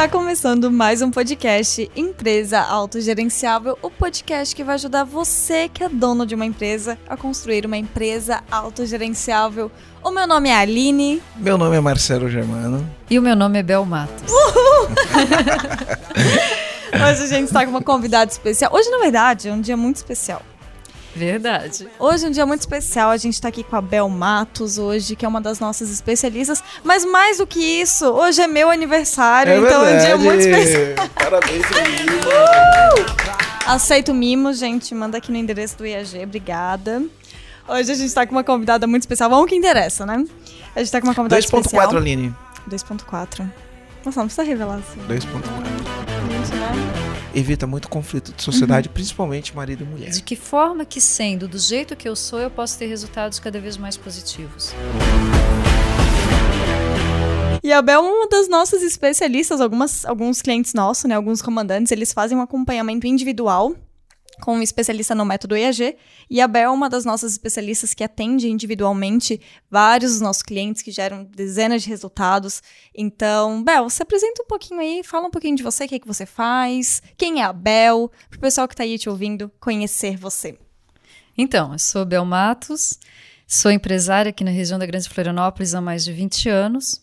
Está começando mais um podcast Empresa Autogerenciável, o podcast que vai ajudar você que é dono de uma empresa a construir uma empresa autogerenciável. O meu nome é Aline. Meu nome é Marcelo Germano. E o meu nome é Bel Matos. Hoje a gente está com uma convidada especial. Hoje, na verdade, é um dia muito especial. Verdade. Hoje é um dia muito especial. A gente está aqui com a Bel Matos hoje, que é uma das nossas especialistas. Mas mais do que isso, hoje é meu aniversário, É então é um dia verdade. muito especial. Parabéns, menino. Aceito mimo, gente. Manda aqui no endereço do IAG. Obrigada. Hoje a gente tá com uma convidada muito especial. Vamos que interessa, né? A gente tá com uma convidada especial. 2.4, Aline. 2.4. Nossa, não precisa revelar assim. 2.4. Gente, né? Evita muito conflito de sociedade, Uhum. principalmente marido e mulher. De que forma que sendo do jeito que eu sou, eu posso ter resultados cada vez mais positivos? E a Bel é uma das nossas especialistas. Algumas, alguns clientes nossos, né? Alguns comandantes, eles fazem um acompanhamento individual com especialista no método EAG. E a Bel é uma das nossas especialistas que atende individualmente vários dos nossos clientes que geram dezenas de resultados. Então, Bel, se apresenta um pouquinho aí, fala um pouquinho de você, o que, é que você faz, quem é a Bel, pro pessoal que tá aí te ouvindo conhecer você. Então, eu sou Bel Matos, sou empresária aqui na região da Grande Florianópolis há mais de 20 anos.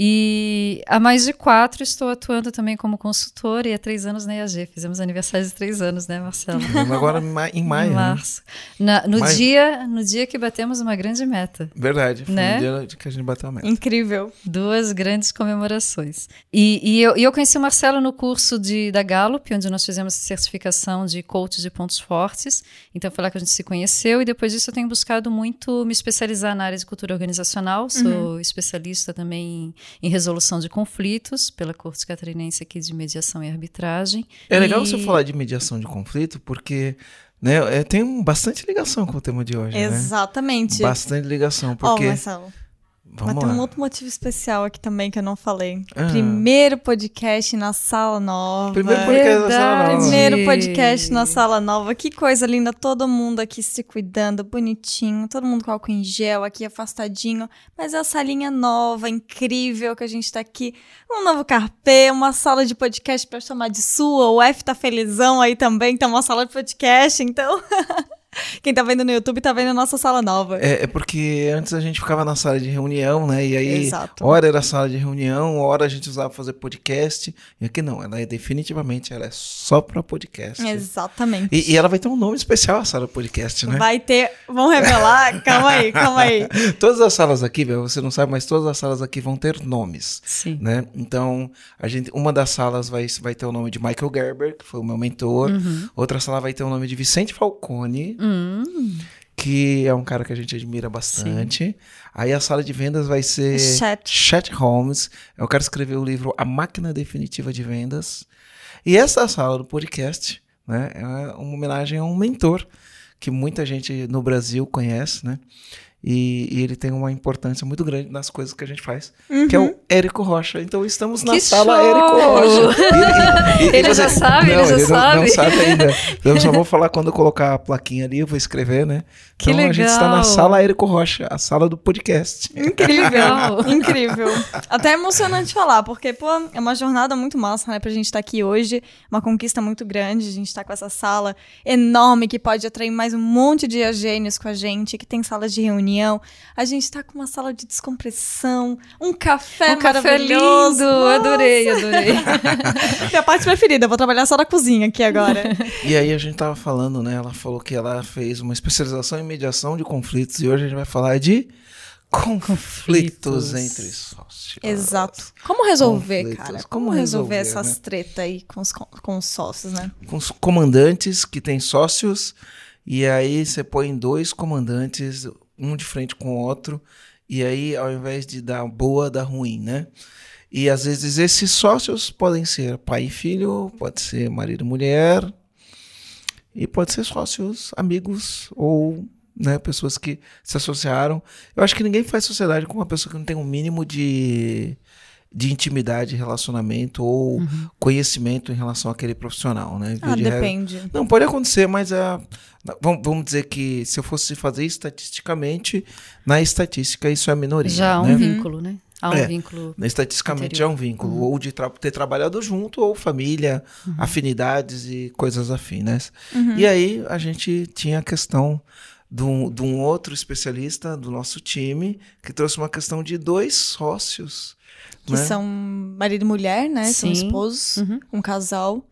E há mais de quatro estou atuando também como consultora e há três anos na IAG. Fizemos aniversário de três anos, né, Marcelo? Agora em ma- em maio, em né? março. Na- no, Maio. dia, no dia que batemos uma grande meta. Verdade, foi Né? o dia de que a gente bateu a meta. Incrível. Duas grandes comemorações. E, e eu, e eu conheci o Marcelo no curso de, da Gallup, onde nós fizemos a certificação de coach de pontos fortes. Então foi lá que a gente se conheceu. E depois disso eu tenho buscado muito me especializar na área de cultura organizacional. Sou especialista também em, em resolução de conflitos pela Corte Catarinense aqui de Mediação e Arbitragem. É legal E- você falar de mediação de conflito, porque né, é, tem um- bastante ligação com o tema de hoje, né? Exatamente. Bastante ligação, porque... Marcelo. Mas vamos tem lá. um outro motivo especial aqui também que eu não falei. Ah. Primeiro podcast na sala nova. Primeiro podcast da sala Verdade. nova. Primeiro podcast na sala nova. Que coisa linda. Todo mundo aqui se cuidando, bonitinho. Todo mundo com álcool em gel aqui, afastadinho. Mas é a salinha nova, incrível, que a gente tá aqui. Um novo carpê, uma sala de podcast pra chamar de sua. O F tá felizão aí também, tá uma sala de podcast. Então, quem tá vendo no YouTube tá vendo a nossa sala nova. É, é porque antes a gente ficava na sala de reunião, né? E aí, Exato. hora era sala de reunião, hora a gente usava fazer podcast. E aqui não, ela é definitivamente, ela é só pra podcast. Exatamente. E, e ela vai ter um nome especial, a sala podcast, né? Vai ter. Vamos revelar? calma aí, calma aí. Todas as salas aqui, você não sabe, mas todas as salas aqui vão ter nomes. Sim. Né? Então, a gente, uma das salas vai, vai ter o nome de Michael Gerber, que foi o meu mentor. Uhum. Outra sala vai ter o nome de Vicente Falcone, Hum, que é um cara que a gente admira bastante. Aí a sala de vendas vai ser Chat. Chat Holmes. É o cara que escreveu o livro A Máquina Definitiva de Vendas. E essa sala do podcast, né, é uma homenagem a um mentor que muita gente no Brasil conhece, né? E, e ele tem uma importância muito grande nas coisas que a gente faz, que é o Érico Rocha. Então estamos na Que sala show! Érico Rocha. E- e- Ele já sabe, não, ele já não- Não, sabe. sabe ainda. Eu só vou falar quando eu colocar a plaquinha ali, eu vou escrever, né? Que então a gente está na legal. sala Érico Rocha, a sala do podcast. Incrível, Legal. incrível. Até é emocionante falar, porque, pô, é uma jornada muito massa, né, pra gente estar aqui hoje. Uma conquista muito grande. A gente tá com essa sala enorme que pode atrair mais um monte de agênios com a gente, que tem salas de reunião. A gente tá com uma sala de descompressão, um café um café lindo! maravilhoso. Adorei, adorei. Minha parte preferida, eu vou trabalhar só na cozinha aqui agora. E aí a gente tava falando, né? Ela falou que ela fez uma especialização em mediação de conflitos e hoje a gente vai falar de conflitos Conflitos. entre sócios. Exato. Como resolver, Conflitos. cara? Como Como, resolver, resolver, essas né? tretas aí com os, com os sócios, né? Com os comandantes que têm sócios e aí você põe dois comandantes, um de frente com o outro, e aí ao invés de dar boa, dá ruim, né? E às vezes esses sócios podem ser pai e filho, pode ser marido e mulher, e pode ser sócios, amigos ou né, pessoas que se associaram. Eu acho que ninguém faz sociedade com uma pessoa que não tem um mínimo de, de intimidade, relacionamento ou conhecimento em relação àquele profissional, né? Via Ah, de regra- depende. Não, pode acontecer, mas a, vamos, vamos dizer que se eu fosse fazer estatisticamente, na estatística isso é a minoria. Já há um né? vínculo, né? há um É, vínculo. Estatisticamente Anterior. é um vínculo, Uhum. ou de tra- ter trabalhado junto, ou família, Uhum. afinidades e coisas afins. Uhum. E aí a gente tinha a questão de um, de um outro especialista do nosso time que trouxe uma questão de dois sócios. Que né? são marido e mulher, né? São Sim. esposos, Uhum. um casal.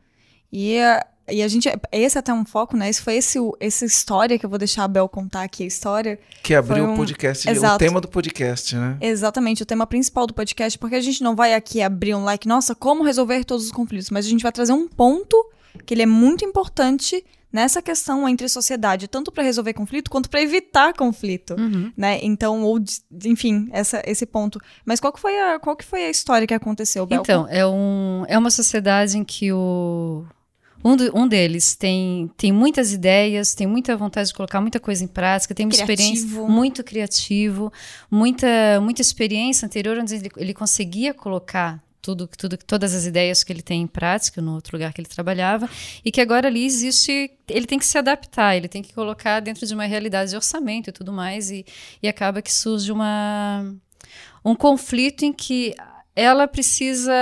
E, a- e a gente. Esse é até um foco, né? Esse foi esse, o- essa história que eu vou deixar a Bel contar aqui a história. Que abriu um- o podcast, o Exato. tema do podcast, né? Exatamente, o tema principal do podcast, porque a gente não vai aqui abrir um like, nossa, como resolver todos os conflitos, mas a gente vai trazer um ponto que ele é muito importante nessa questão entre sociedade, tanto para resolver conflito quanto para evitar conflito, Uhum. né? Então, ou enfim, essa, esse ponto. Mas qual que foi a qual que foi a história que aconteceu, Bel? Então, é, um, é uma sociedade em que o, um, do- um deles tem, tem muitas ideias, tem muita vontade de colocar muita coisa em prática, tem uma experiência Criativo. muito criativo, muita, muita experiência anterior onde ele, ele conseguia colocar tudo, tudo, todas as ideias que ele tem em prática no outro lugar que ele trabalhava e que agora ali existe, ele tem que se adaptar, ele tem que colocar dentro de uma realidade de orçamento e tudo mais e, e acaba que surge uma um conflito em que ela precisa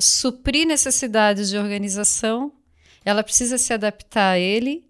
suprir necessidades de organização, ela precisa se adaptar a ele,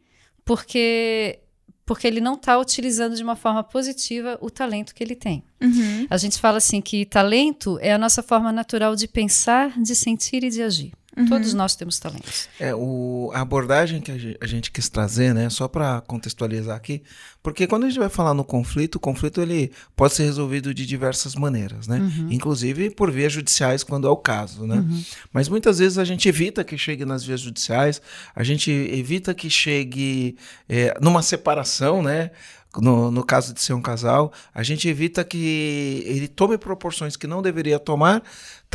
porque porque ele não está utilizando de uma forma positiva o talento que ele tem. Uhum. A gente fala assim que talento é a nossa forma natural de pensar, de sentir e de agir. Todos nós temos talentos. É, o, a abordagem que a ge- a gente quis trazer, né, só para contextualizar aqui, porque quando a gente vai falar no conflito, o conflito ele pode ser resolvido de diversas maneiras, né? Inclusive por vias judiciais, quando é o caso, né? Mas muitas vezes a gente evita que chegue nas vias judiciais, a gente evita que chegue é, numa separação, né? No, no caso de ser um casal, a gente evita que ele tome proporções que não deveria tomar,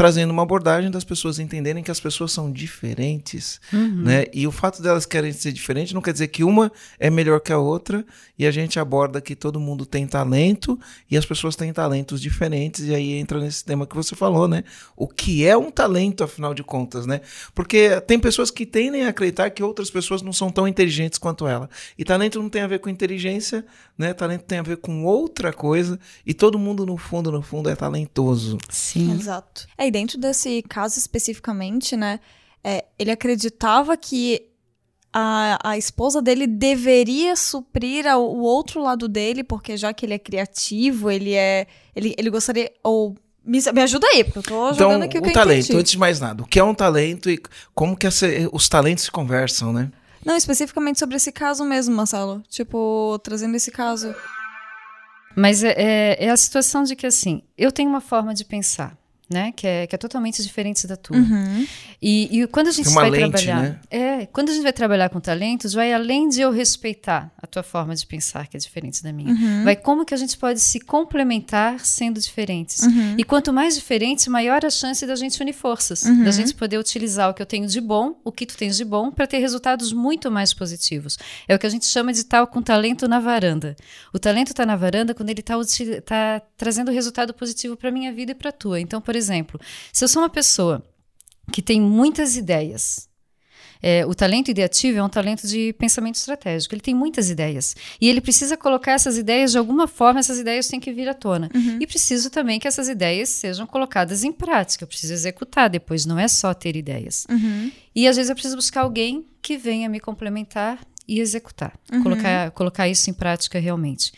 trazendo uma abordagem das pessoas entenderem que as pessoas são diferentes, né? E o fato delas querem ser diferentes não quer dizer que uma é melhor que a outra, e a gente aborda que todo mundo tem talento e as pessoas têm talentos diferentes, e aí entra nesse tema que você falou, né? O que é um talento, afinal de contas, né? Porque tem pessoas que tendem a acreditar que outras pessoas não são tão inteligentes quanto ela. E talento não tem a ver com inteligência, né? Talento tem a ver com outra coisa, e todo mundo, no fundo, no fundo, é talentoso. Sim. Exato. É, e dentro desse caso especificamente, né, é, ele acreditava que a, a esposa dele deveria suprir ao- o outro lado dele, porque já que ele é criativo, ele é. Ele, ele gostaria. Ou. Me, me ajuda aí, porque eu tô Então, jogando aqui o que o eu talento, entendi. antes de mais nada, o que é um talento e como que essa- os talentos se conversam, né? Não, especificamente sobre esse caso mesmo, Marcelo. Tipo, trazendo esse caso. Mas é, é, é a situação de que, assim, eu tenho uma forma de pensar, né? Que é, que é totalmente diferente da tua. Uhum. E, e quando a gente vai lente, trabalhar. né? É, quando a gente vai trabalhar com talentos, vai além de eu respeitar a tua forma de pensar, que é diferente da minha. Uhum. Vai como que a gente pode se complementar sendo diferentes. Uhum. E quanto mais diferente, maior a chance da gente unir forças. Uhum. Da gente poder utilizar o que eu tenho de bom, o que tu tens de bom, para ter resultados muito mais positivos. É o que a gente chama de tal com talento na varanda. O talento está na varanda quando ele está tá trazendo resultado positivo para minha vida e para a tua. Então, por exemplo, se eu sou uma pessoa que tem muitas ideias. É, o talento ideativo é um talento de pensamento estratégico. Ele tem muitas ideias. E ele precisa colocar essas ideias de alguma forma, essas ideias têm que vir à tona. E preciso também que essas ideias sejam colocadas em prática. Eu preciso executar depois, não é só ter ideias. Uhum. E às vezes eu preciso buscar alguém que venha me complementar e executar, colocar, colocar isso em prática realmente.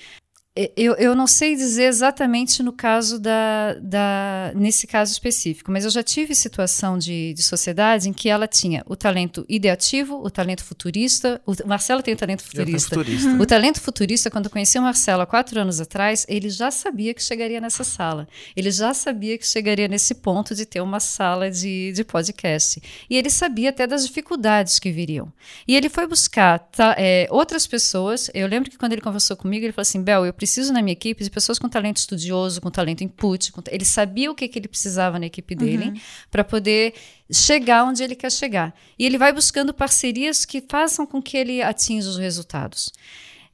E- Eu, eu não sei dizer exatamente no caso da, da nesse caso específico, mas eu já tive situação de, de sociedade em que ela tinha o talento ideativo, o talento futurista. O Marcelo tem o talento Eu futurista. futurista. O talento futurista, quando eu conheci o Marcelo há quatro anos atrás, ele já sabia que chegaria nessa sala. Ele já sabia que chegaria nesse ponto de ter uma sala de, de podcast. E ele sabia até das dificuldades que viriam. E ele foi buscar tá, é, outras pessoas. Eu lembro que quando ele conversou comigo, ele falou assim: Bel, eu preciso na minha equipe de pessoas com talento estudioso, com talento input. Com... Ele sabia o que, que ele precisava na equipe dele para poder chegar onde ele quer chegar. E ele vai buscando parcerias que façam com que ele atinja os resultados.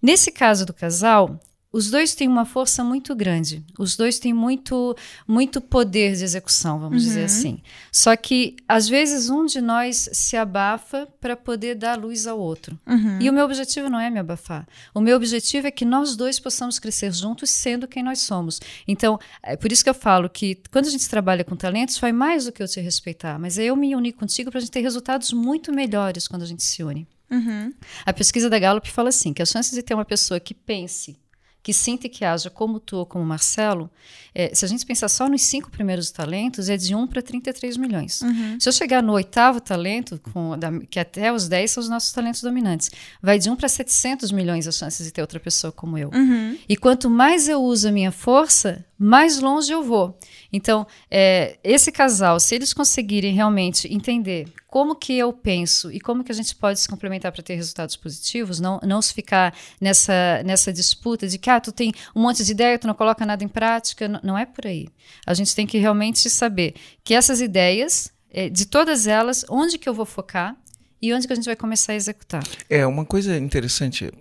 Nesse caso do casal, os dois têm uma força muito grande. Os dois têm muito, muito poder de execução, vamos uhum. dizer assim. Só que, às vezes, um de nós se abafa para poder dar luz ao outro. Uhum. E o meu objetivo não é me abafar. O meu objetivo é que nós dois possamos crescer juntos, sendo quem nós somos. Então, é por isso que eu falo que quando a gente trabalha com talentos, vai mais do que eu te respeitar. Mas é eu me unir contigo para a gente ter resultados muito melhores quando a gente se une. Uhum. A pesquisa da Gallup fala assim: que as chances de ter uma pessoa que pense que sinta e que haja como tu ou como Marcelo, é, se a gente pensar só nos cinco primeiros talentos, é de 1 para 33 milhões. Uhum. Se eu chegar no oitavo talento, com, da, que até os 10 são os nossos talentos dominantes, vai de 1 para 700 milhões as chances de ter outra pessoa como eu. Uhum. E quanto mais eu uso a minha força, mais longe eu vou. Então, é, esse casal, se eles conseguirem realmente entender como que eu penso e como que a gente pode se complementar para ter resultados positivos, não, não se ficar nessa, nessa disputa de que ah, tu tem um monte de ideia, tu não coloca nada em prática, não, não é por aí. A gente tem que realmente saber que essas ideias, é, de todas elas, onde que eu vou focar e onde que a gente vai começar a executar? É, uma coisa interessante,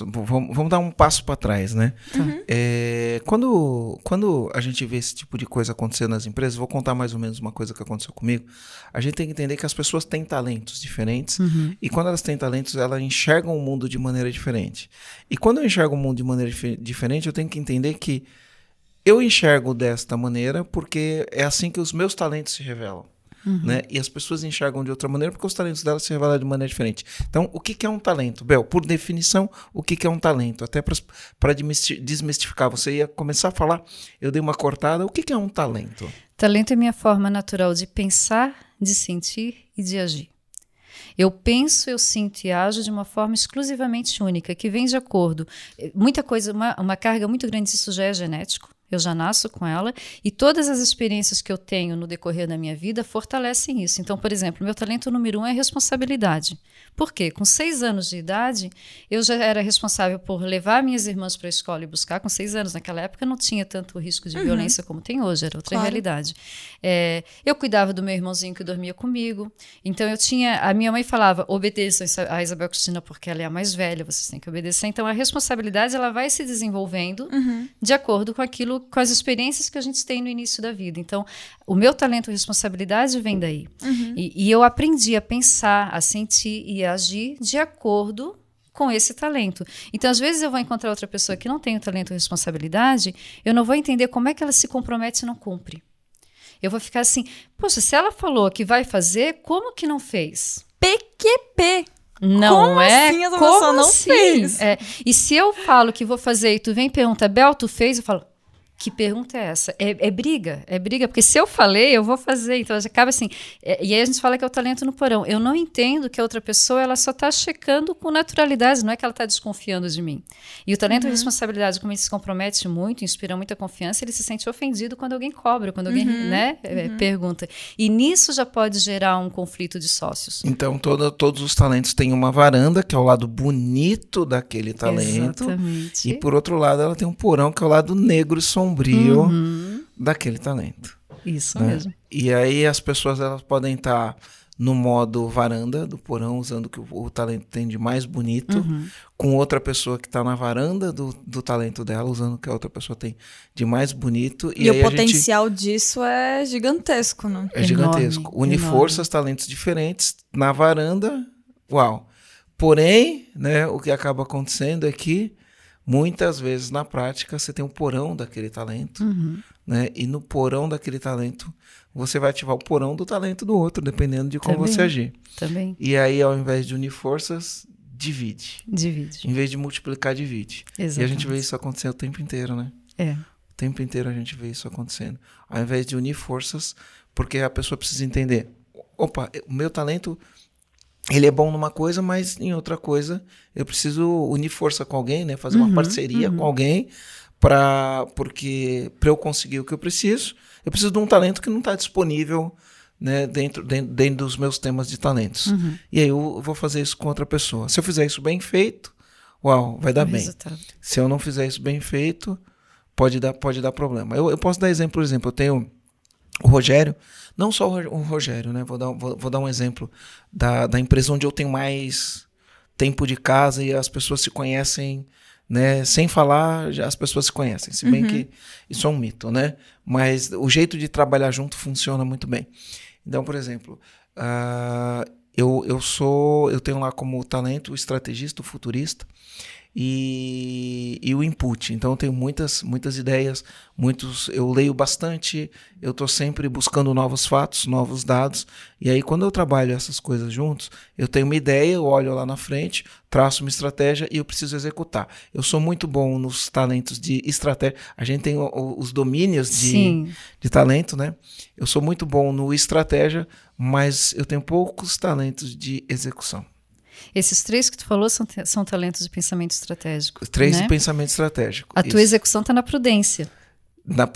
vamos, vamos dar um passo para trás, né? Uhum. É, quando, quando a gente vê esse tipo de coisa acontecendo nas empresas, vou contar mais ou menos uma coisa que aconteceu comigo. A gente tem que entender que as pessoas têm talentos diferentes uhum. e quando elas têm talentos, elas enxergam o mundo de maneira diferente. E quando eu enxergo o mundo de maneira dif diferente, eu tenho que entender que eu enxergo desta maneira porque é assim que os meus talentos se revelam. Uhum. Né? E as pessoas enxergam de outra maneira porque os talentos delas se revelam de maneira diferente. Então, o que, que é um talento? Bel, por definição, o que, que é um talento? Até para desmistificar, você ia começar a falar, eu dei uma cortada. O que, que é um talento? Talento é minha forma natural de pensar, de sentir e de agir. Eu penso, eu sinto e ajo de uma forma exclusivamente única, que vem de acordo. Muita coisa, uma, uma carga muito grande disso já é genético eu já nasço com ela e todas as experiências que eu tenho no decorrer da minha vida fortalecem isso. Então, por exemplo, meu talento número um é responsabilidade. Por quê? Com seis anos de idade, eu já era responsável por levar minhas irmãs para a escola e buscar. Com seis anos, naquela época, não tinha tanto risco de uhum. violência como tem hoje, era outra claro. realidade. É, eu cuidava do meu irmãozinho que dormia comigo. Então, eu tinha. A minha mãe falava: obedeçam a Isabel Cristina porque ela é a mais velha, vocês têm que obedecer. Então, a responsabilidade ela vai se desenvolvendo uhum. de acordo com aquilo com as experiências que a gente tem no início da vida. Então, o meu talento e responsabilidade vem daí. Uhum. E, e eu aprendi a pensar, a sentir e a agir de acordo com esse talento. Então, às vezes eu vou encontrar outra pessoa que não tem o talento e responsabilidade, eu não vou entender como é que ela se compromete e não cumpre. Eu vou ficar assim, poxa, se ela falou que vai fazer, como que não fez? PQP. Não Como é? Assim essa Como não assim? fez? É. E se eu falo que vou fazer e tu vem e pergunta, Bel, tu fez? Eu falo, que pergunta é essa? É, é, briga, é briga, porque se eu falei, eu vou fazer. Então acaba assim. É, e aí a gente fala que é o talento no porão. Eu não entendo que a outra pessoa ela só está checando com naturalidade, não é que ela está desconfiando de mim. E o talento uhum. e responsabilidade, como ele se compromete muito, inspira muita confiança, ele se sente ofendido quando alguém cobra, quando alguém uhum. né, é, uhum. pergunta. E nisso já pode gerar um conflito de sócios. Então todo, todos os talentos têm uma varanda, que é o lado bonito daquele talento. Exatamente. E por outro lado, ela tem um porão, que é o lado negro e sombrio sombrio uhum. daquele talento. Isso né? mesmo. E aí as pessoas elas podem estar no modo varanda do porão, usando o que o, o talento tem de mais bonito, uhum. com outra pessoa que está na varanda do, do talento dela, usando o que a outra pessoa tem de mais bonito. E, e o potencial gente... disso é gigantesco, né? É gigantesco. Une enorme. forças, talentos diferentes na varanda. Uau! Porém, né, o que acaba acontecendo é que Muitas vezes na prática você tem um porão daquele talento, uhum. né? E no porão daquele talento você vai ativar o porão do talento do outro, dependendo de como Também. você agir. Também. E aí, ao invés de unir forças, divide. Divide. Em vez de multiplicar, divide. Exatamente. E a gente vê isso acontecer o tempo inteiro, né? É. O tempo inteiro a gente vê isso acontecendo. Ao invés de unir forças, porque a pessoa precisa entender: opa, o meu talento ele é bom numa coisa, mas em outra coisa eu preciso unir força com alguém, né? Fazer uma uhum, parceria uhum. com alguém para porque para eu conseguir o que eu preciso, eu preciso de um talento que não está disponível, né? Dentro, dentro, dentro dos meus temas de talentos. Uhum. E aí eu vou fazer isso com outra pessoa. Se eu fizer isso bem feito, uau, vai dar bem. Resultado. Se eu não fizer isso bem feito, pode dar pode dar problema. Eu, eu posso dar exemplo, por exemplo, eu tenho o Rogério, não só o Rogério, né? Vou dar, vou, vou dar um exemplo da, da empresa onde eu tenho mais tempo de casa e as pessoas se conhecem né? Sem falar, já as pessoas se conhecem. Se bem Uhum. que isso é um mito, né? Mas o jeito de trabalhar junto funciona muito bem. Então, por exemplo, ah, eu, eu sou, eu tenho lá como talento o estrategista, o futurista e, e o input. Então eu tenho muitas, muitas ideias, muitos, eu leio bastante, eu estou sempre buscando novos fatos, novos dados. E aí quando eu trabalho essas coisas juntos, eu tenho uma ideia, eu olho lá na frente, traço uma estratégia e eu preciso executar. Eu sou muito bom nos talentos de estratégia. A gente tem os domínios de, Sim. de talento, né? Eu sou muito bom no estratégia, mas eu tenho poucos talentos de execução. Esses três que tu falou são, são talentos de pensamento estratégico. Três né? de pensamento estratégico. A tua Isso. execução está na prudência. Na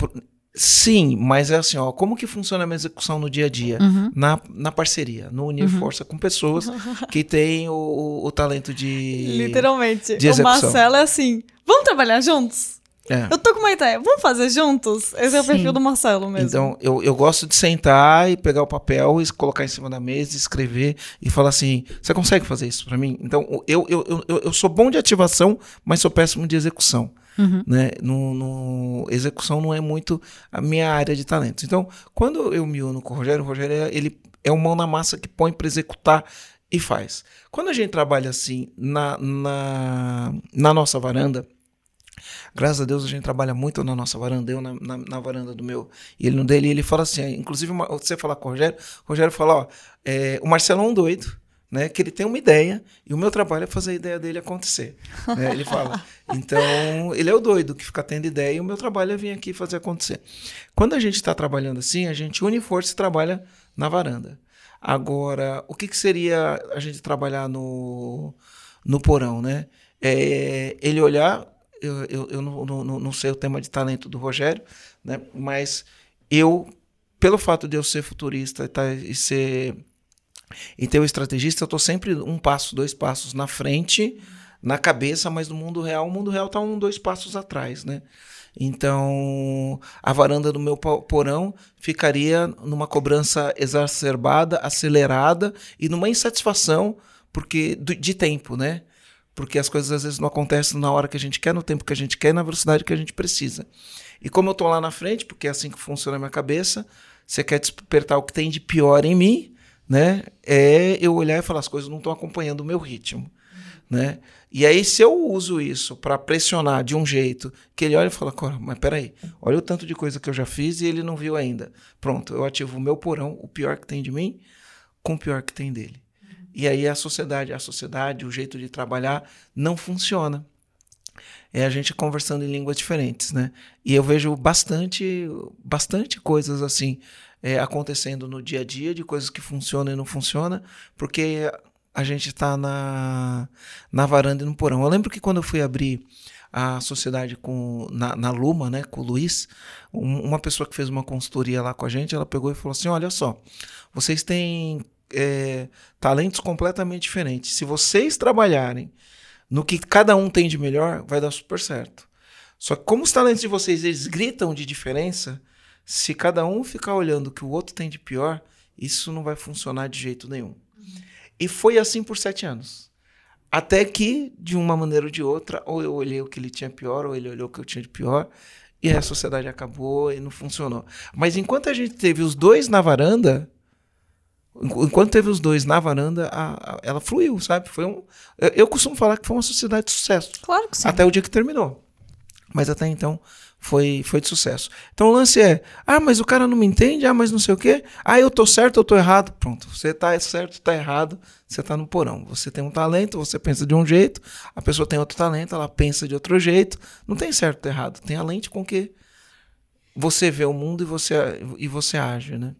sim, mas é assim, ó, como que funciona a minha execução no dia a dia? Uhum. Na, na parceria, no unir força com pessoas que têm o, o, o talento de. Literalmente. de o execução. Marcelo é assim: vamos trabalhar juntos? É. Eu tô com uma ideia, vamos fazer juntos? Esse é o Sim. perfil do Marcelo mesmo. Então, eu, eu gosto de sentar e pegar o papel e colocar em cima da mesa, escrever e falar assim: você consegue fazer isso pra mim? Então, eu, eu, eu- eu sou bom de ativação, mas sou péssimo de execução. Uhum. Né? No, no- execução não é muito a minha área de talentos. Então, quando eu me uno com o Rogério, o Rogério é, ele é o mão na massa que põe para executar e faz. Quando a gente trabalha assim na, na, na nossa varanda, Graças a Deus a gente trabalha muito na nossa varanda, eu na, na, na varanda do meu e ele no dele. E ele fala assim: inclusive, uma- você falar com o Rogério, o Rogério fala: ó, é, o Marcelo é um doido, né? Que ele tem uma ideia e o meu trabalho é fazer a ideia dele acontecer. né, Ele fala. Então, ele é o doido que fica tendo ideia e o meu trabalho é vir aqui fazer acontecer. Quando a gente está trabalhando assim, a gente une força e trabalha na varanda. Agora, o que, que seria a gente trabalhar no, no porão, né? É, ele olhar, eu, eu, eu não, não, não sei o tema de talento do Rogério, né? Mas eu, pelo fato de eu ser futurista e, tá, e ser e ter o estrategista, eu tô sempre um passo, dois passos na frente, na cabeça, mas no mundo real, o mundo real tá um, dois passos atrás, né? Então, a varanda do meu po- porão ficaria numa cobrança exacerbada, acelerada e numa insatisfação porque de tempo, né? Porque as coisas às vezes não acontecem na hora que a gente quer, no tempo que a gente quer, na velocidade que a gente precisa. E como eu tô lá na frente, porque é assim que funciona a minha cabeça, você quer despertar o que tem de pior em mim, né? É eu olhar e falar as coisas não estão acompanhando o meu ritmo, né? E aí se eu uso isso para pressionar de um jeito que ele olha e fala, "Cora, mas peraí, olha o tanto de coisa que eu já fiz e ele não viu ainda. Pronto, eu ativo o meu porão, o pior que tem de mim, com o pior que tem dele. E aí a sociedade, a sociedade, o jeito de trabalhar não funciona. É a gente conversando em línguas diferentes, né? E eu vejo bastante, bastante coisas assim é, acontecendo no dia a dia, de coisas que funcionam e não funcionam, porque a gente está na, na varanda e no porão. Eu lembro que quando eu fui abrir a sociedade com, na, na Luma, né, com o Luiz, um- uma pessoa que fez uma consultoria lá com a gente, ela pegou e falou assim: olha só, vocês têm é, talentos completamente diferentes. Se vocês trabalharem no que cada um tem de melhor, vai dar super certo. Só que como os talentos de vocês eles gritam de diferença, se cada um ficar olhando o que o outro tem de pior, isso não vai funcionar de jeito nenhum. E foi assim por sete anos. Até que, de uma maneira ou de outra, ou eu olhei o que ele tinha pior, ou ele olhou o que eu tinha de pior, e a sociedade acabou e não funcionou. Mas enquanto a gente teve os dois na varanda, enquanto teve os dois na varanda, a- a- ela fluiu, sabe? Foi um, eu, eu costumo falar que foi uma sociedade de sucesso. Claro que sim. Até o dia que terminou. Mas até então foi, foi de sucesso. Então o lance é: ah, mas o cara não me entende, ah, mas não sei o quê. Ah, eu tô certo, eu tô errado. Pronto, você tá certo, tá errado, você tá no porão. Você tem um talento, você pensa de um jeito, a pessoa tem outro talento, ela pensa de outro jeito. Não tem certo errado, tem a lente com que você vê o mundo e você, e você age, né?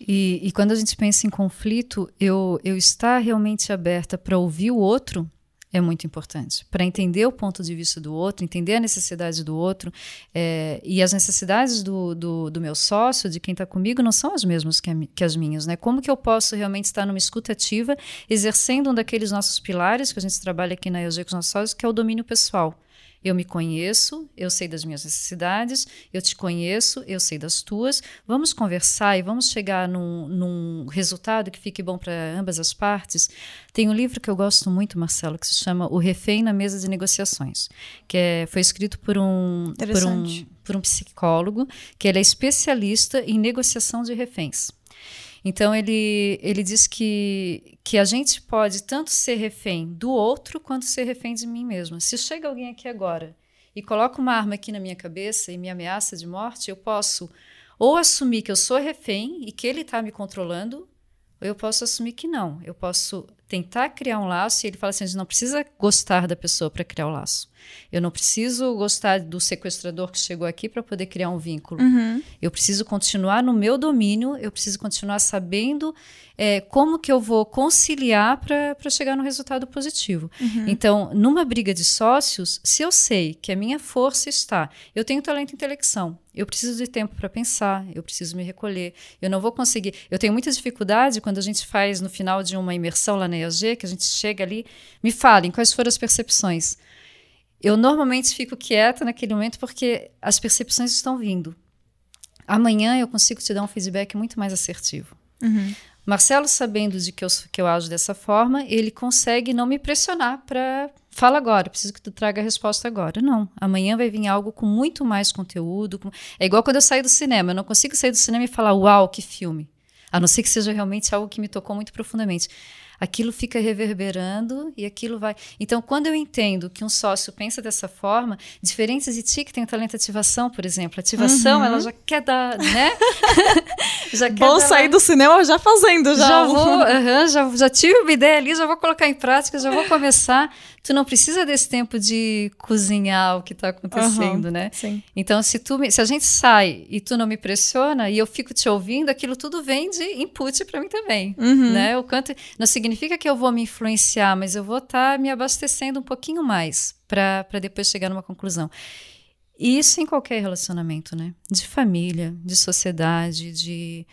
E, e quando a gente pensa em conflito, eu, eu estar realmente aberta para ouvir o outro é muito importante. Para entender o ponto de vista do outro, entender a necessidade do outro. é, e as necessidades do, do, do meu sócio, de quem está comigo, não são as mesmas que, a que as minhas. Né? Como que eu posso realmente estar numa escuta ativa, exercendo um daqueles nossos pilares que a gente trabalha aqui na EUG com os nossos sócios, que é o domínio pessoal. Eu me conheço, eu sei das minhas necessidades, eu te conheço, eu sei das tuas. Vamos conversar e vamos chegar num, num resultado que fique bom para ambas as partes. Tem um livro que eu gosto muito, Marcelo, que se chama O Refém na Mesa de Negociações, que é, foi escrito por um, por um, por um psicólogo, que ele é especialista em negociação de reféns. Então ele, ele diz que, que a gente pode tanto ser refém do outro quanto ser refém de mim mesma. Se chega alguém aqui agora e coloca uma arma aqui na minha cabeça e me ameaça de morte, eu posso ou assumir que eu sou refém e que ele está me controlando, ou eu posso assumir que não. Eu posso tentar criar um laço e ele fala assim: a gente não precisa gostar da pessoa para criar o laço. Eu não preciso gostar do sequestrador que chegou aqui para poder criar um vínculo. Uhum. Eu preciso continuar no meu domínio, eu preciso continuar sabendo é, como que eu vou conciliar para chegar no resultado positivo. Uhum. Então, numa briga de sócios, se eu sei que a minha força está, eu tenho talento e intelecção, eu preciso de tempo para pensar, eu preciso me recolher, eu não vou conseguir. Eu tenho muita dificuldade quando a gente faz no final de uma imersão lá na EAG, que a gente chega ali, me falem quais foram as percepções. Eu normalmente fico quieta naquele momento porque as percepções estão vindo. Amanhã eu consigo te dar um feedback muito mais assertivo. Uhum. Marcelo, sabendo de que eu, que eu ajo dessa forma, ele consegue não me pressionar para. Fala agora, preciso que tu traga a resposta agora. Não. Amanhã vai vir algo com muito mais conteúdo. Com... É igual quando eu saio do cinema. Eu não consigo sair do cinema e falar, uau, que filme. A não ser que seja realmente algo que me tocou muito profundamente aquilo fica reverberando e aquilo vai. Então, quando eu entendo que um sócio pensa dessa forma, diferentes de ti que tem o talento de ativação, por exemplo, ativação, Uhum. ela já quer dar, né? já quer Bom dar sair do cinema já fazendo, já. já vou, aham, já, já tive uma ideia ali, já vou colocar em prática, já vou começar. Tu não precisa desse tempo de cozinhar o que está acontecendo, Aham, né? Sim. Então, se, tu me- se a gente sai e tu não me pressiona e eu fico te ouvindo, aquilo tudo vem de input para mim também, Uhum. né? O quanto não significa que eu vou me influenciar, mas eu vou estar me abastecendo um pouquinho mais para depois chegar numa conclusão. E isso em qualquer relacionamento, né? De família, de sociedade, de,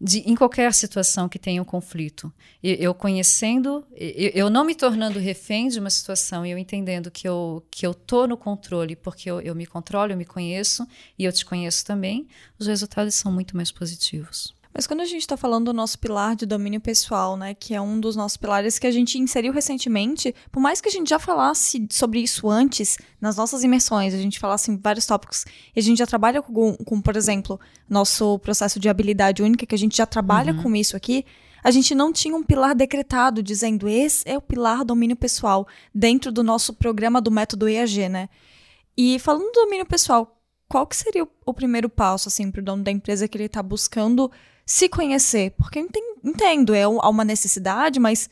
de em qualquer situação que tenha um conflito. E- Eu conhecendo, eu, eu não me tornando refém de uma situação e eu entendendo que eu, que eu tô no controle porque eu, eu me controlo, eu me conheço e eu te conheço também, os resultados são muito mais positivos. Mas quando a gente tá falando do nosso pilar de domínio pessoal, né, que é um dos nossos pilares que a gente inseriu recentemente, por mais que a gente já falasse sobre isso antes, nas nossas imersões, a gente falasse em vários tópicos, e a gente já trabalha com, com, por exemplo, nosso processo de habilidade única, que a gente já trabalha com isso aqui, a gente não tinha um pilar decretado dizendo esse é o pilar domínio pessoal dentro do nosso programa do método EAG, né? E falando do domínio pessoal, qual que seria o, o primeiro passo, assim, pro dono da empresa que ele tá buscando se conhecer? Porque eu enten- entendo, é um- há uma necessidade, mas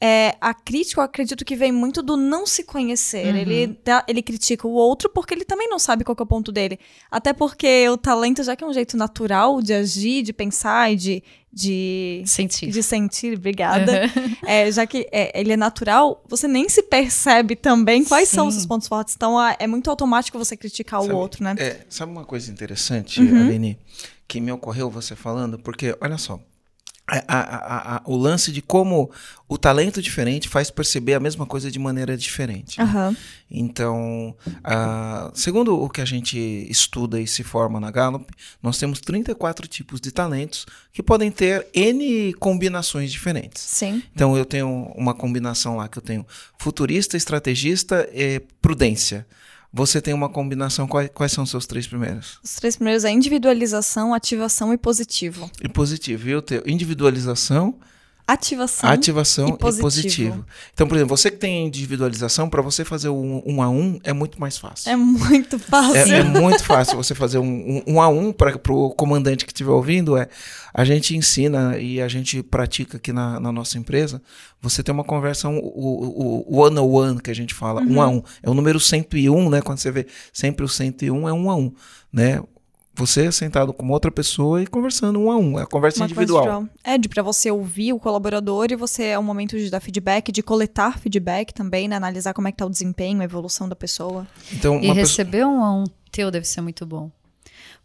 é, a crítica eu acredito que vem muito do não se conhecer. Uhum. Ele, ele critica o outro porque ele também não sabe qual que é o ponto dele. Até porque o talento, já que é um jeito natural de agir, de pensar e de, de, Sentir. de sentir, obrigada. Uhum. É, já que é, ele é natural, você nem se percebe também quais são os Sim. seus pontos fortes. Então é, é muito automático você criticar Sabe, o outro, né? É, sabe uma coisa interessante, Uhum. Aline, que me ocorreu você falando? Porque, olha só, a- a- a- o lance de como o talento diferente faz perceber a mesma coisa de maneira diferente. né? Aham. Então, ah, segundo o que a gente estuda e se forma na Gallup, nós temos 34 tipos de talentos que podem ter N combinações diferentes. Sim. Então eu tenho uma combinação lá que eu tenho futurista, estrategista e prudência. Você tem uma combinação, quais, quais são os seus três primeiros? Os três primeiros é individualização, ativação e positivo. E positivo. E eu tenho individualização, Ativação. ativação e e positivo. positivo. Então, por exemplo, você que tem individualização, para você fazer um, um a um é muito mais fácil. É muito fácil. É, é muito fácil você fazer um, um, um a um para o comandante que estiver ouvindo. É, a gente ensina e a gente pratica aqui na, na nossa empresa. Você tem uma conversa, um, o, o, one on one que a gente fala, um a um. É o número 101, né? Quando você vê sempre o 101 é um a um, né? Você sentado com outra pessoa e conversando um a um. É a conversa Uma individual. individual. É, de pra você ouvir o colaborador e você é um momento de dar feedback, de coletar feedback também, né? Analisar como é que tá o desempenho, a evolução da pessoa. Então, E pessoa... receber um a um teu deve ser muito bom.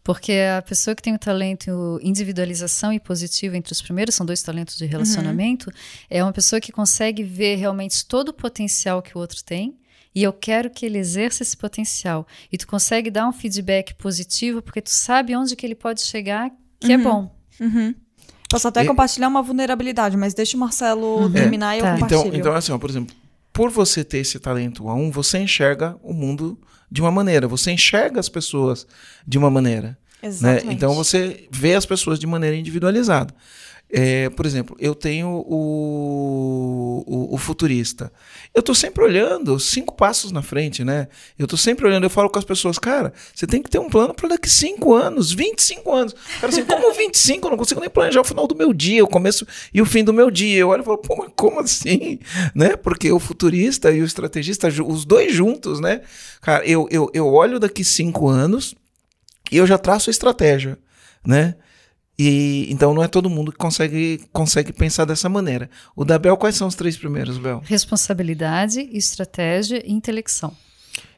Porque a pessoa que tem o talento individualização e positivo entre os primeiros, são dois talentos de relacionamento, é uma pessoa que consegue ver realmente todo o potencial que o outro tem e eu quero que ele exerça esse potencial. E tu consegue dar um feedback positivo porque tu sabe onde que ele pode chegar, que é Uhum. bom. Uhum. Posso até E- compartilhar uma vulnerabilidade, mas deixa o Marcelo Uhum. terminar e eu Tá. compartilho. Então, então, assim, ó, por exemplo, por você ter esse talento A1, você enxerga o mundo de uma maneira, você enxerga as pessoas de uma maneira. né? Exatamente. Então você vê as pessoas de maneira individualizada. É, por exemplo, eu tenho o, o, o futurista. Eu tô sempre olhando cinco passos na frente, né? Eu tô sempre olhando, eu falo com as pessoas, cara, você tem que ter um plano para daqui cinco anos, 25 anos. Cara, assim, como 25? Eu não consigo nem planejar o final do meu dia, o começo e o fim do meu dia. Eu olho e falo, pô, mas como assim? Né? Porque o futurista e o estrategista, os dois juntos, né? Cara, eu, eu, eu olho daqui cinco anos e eu já traço a estratégia, né? E então não é todo mundo que consegue, consegue pensar dessa maneira. O da Bel, quais são os três primeiros, Bel? Responsabilidade, estratégia e intelecção.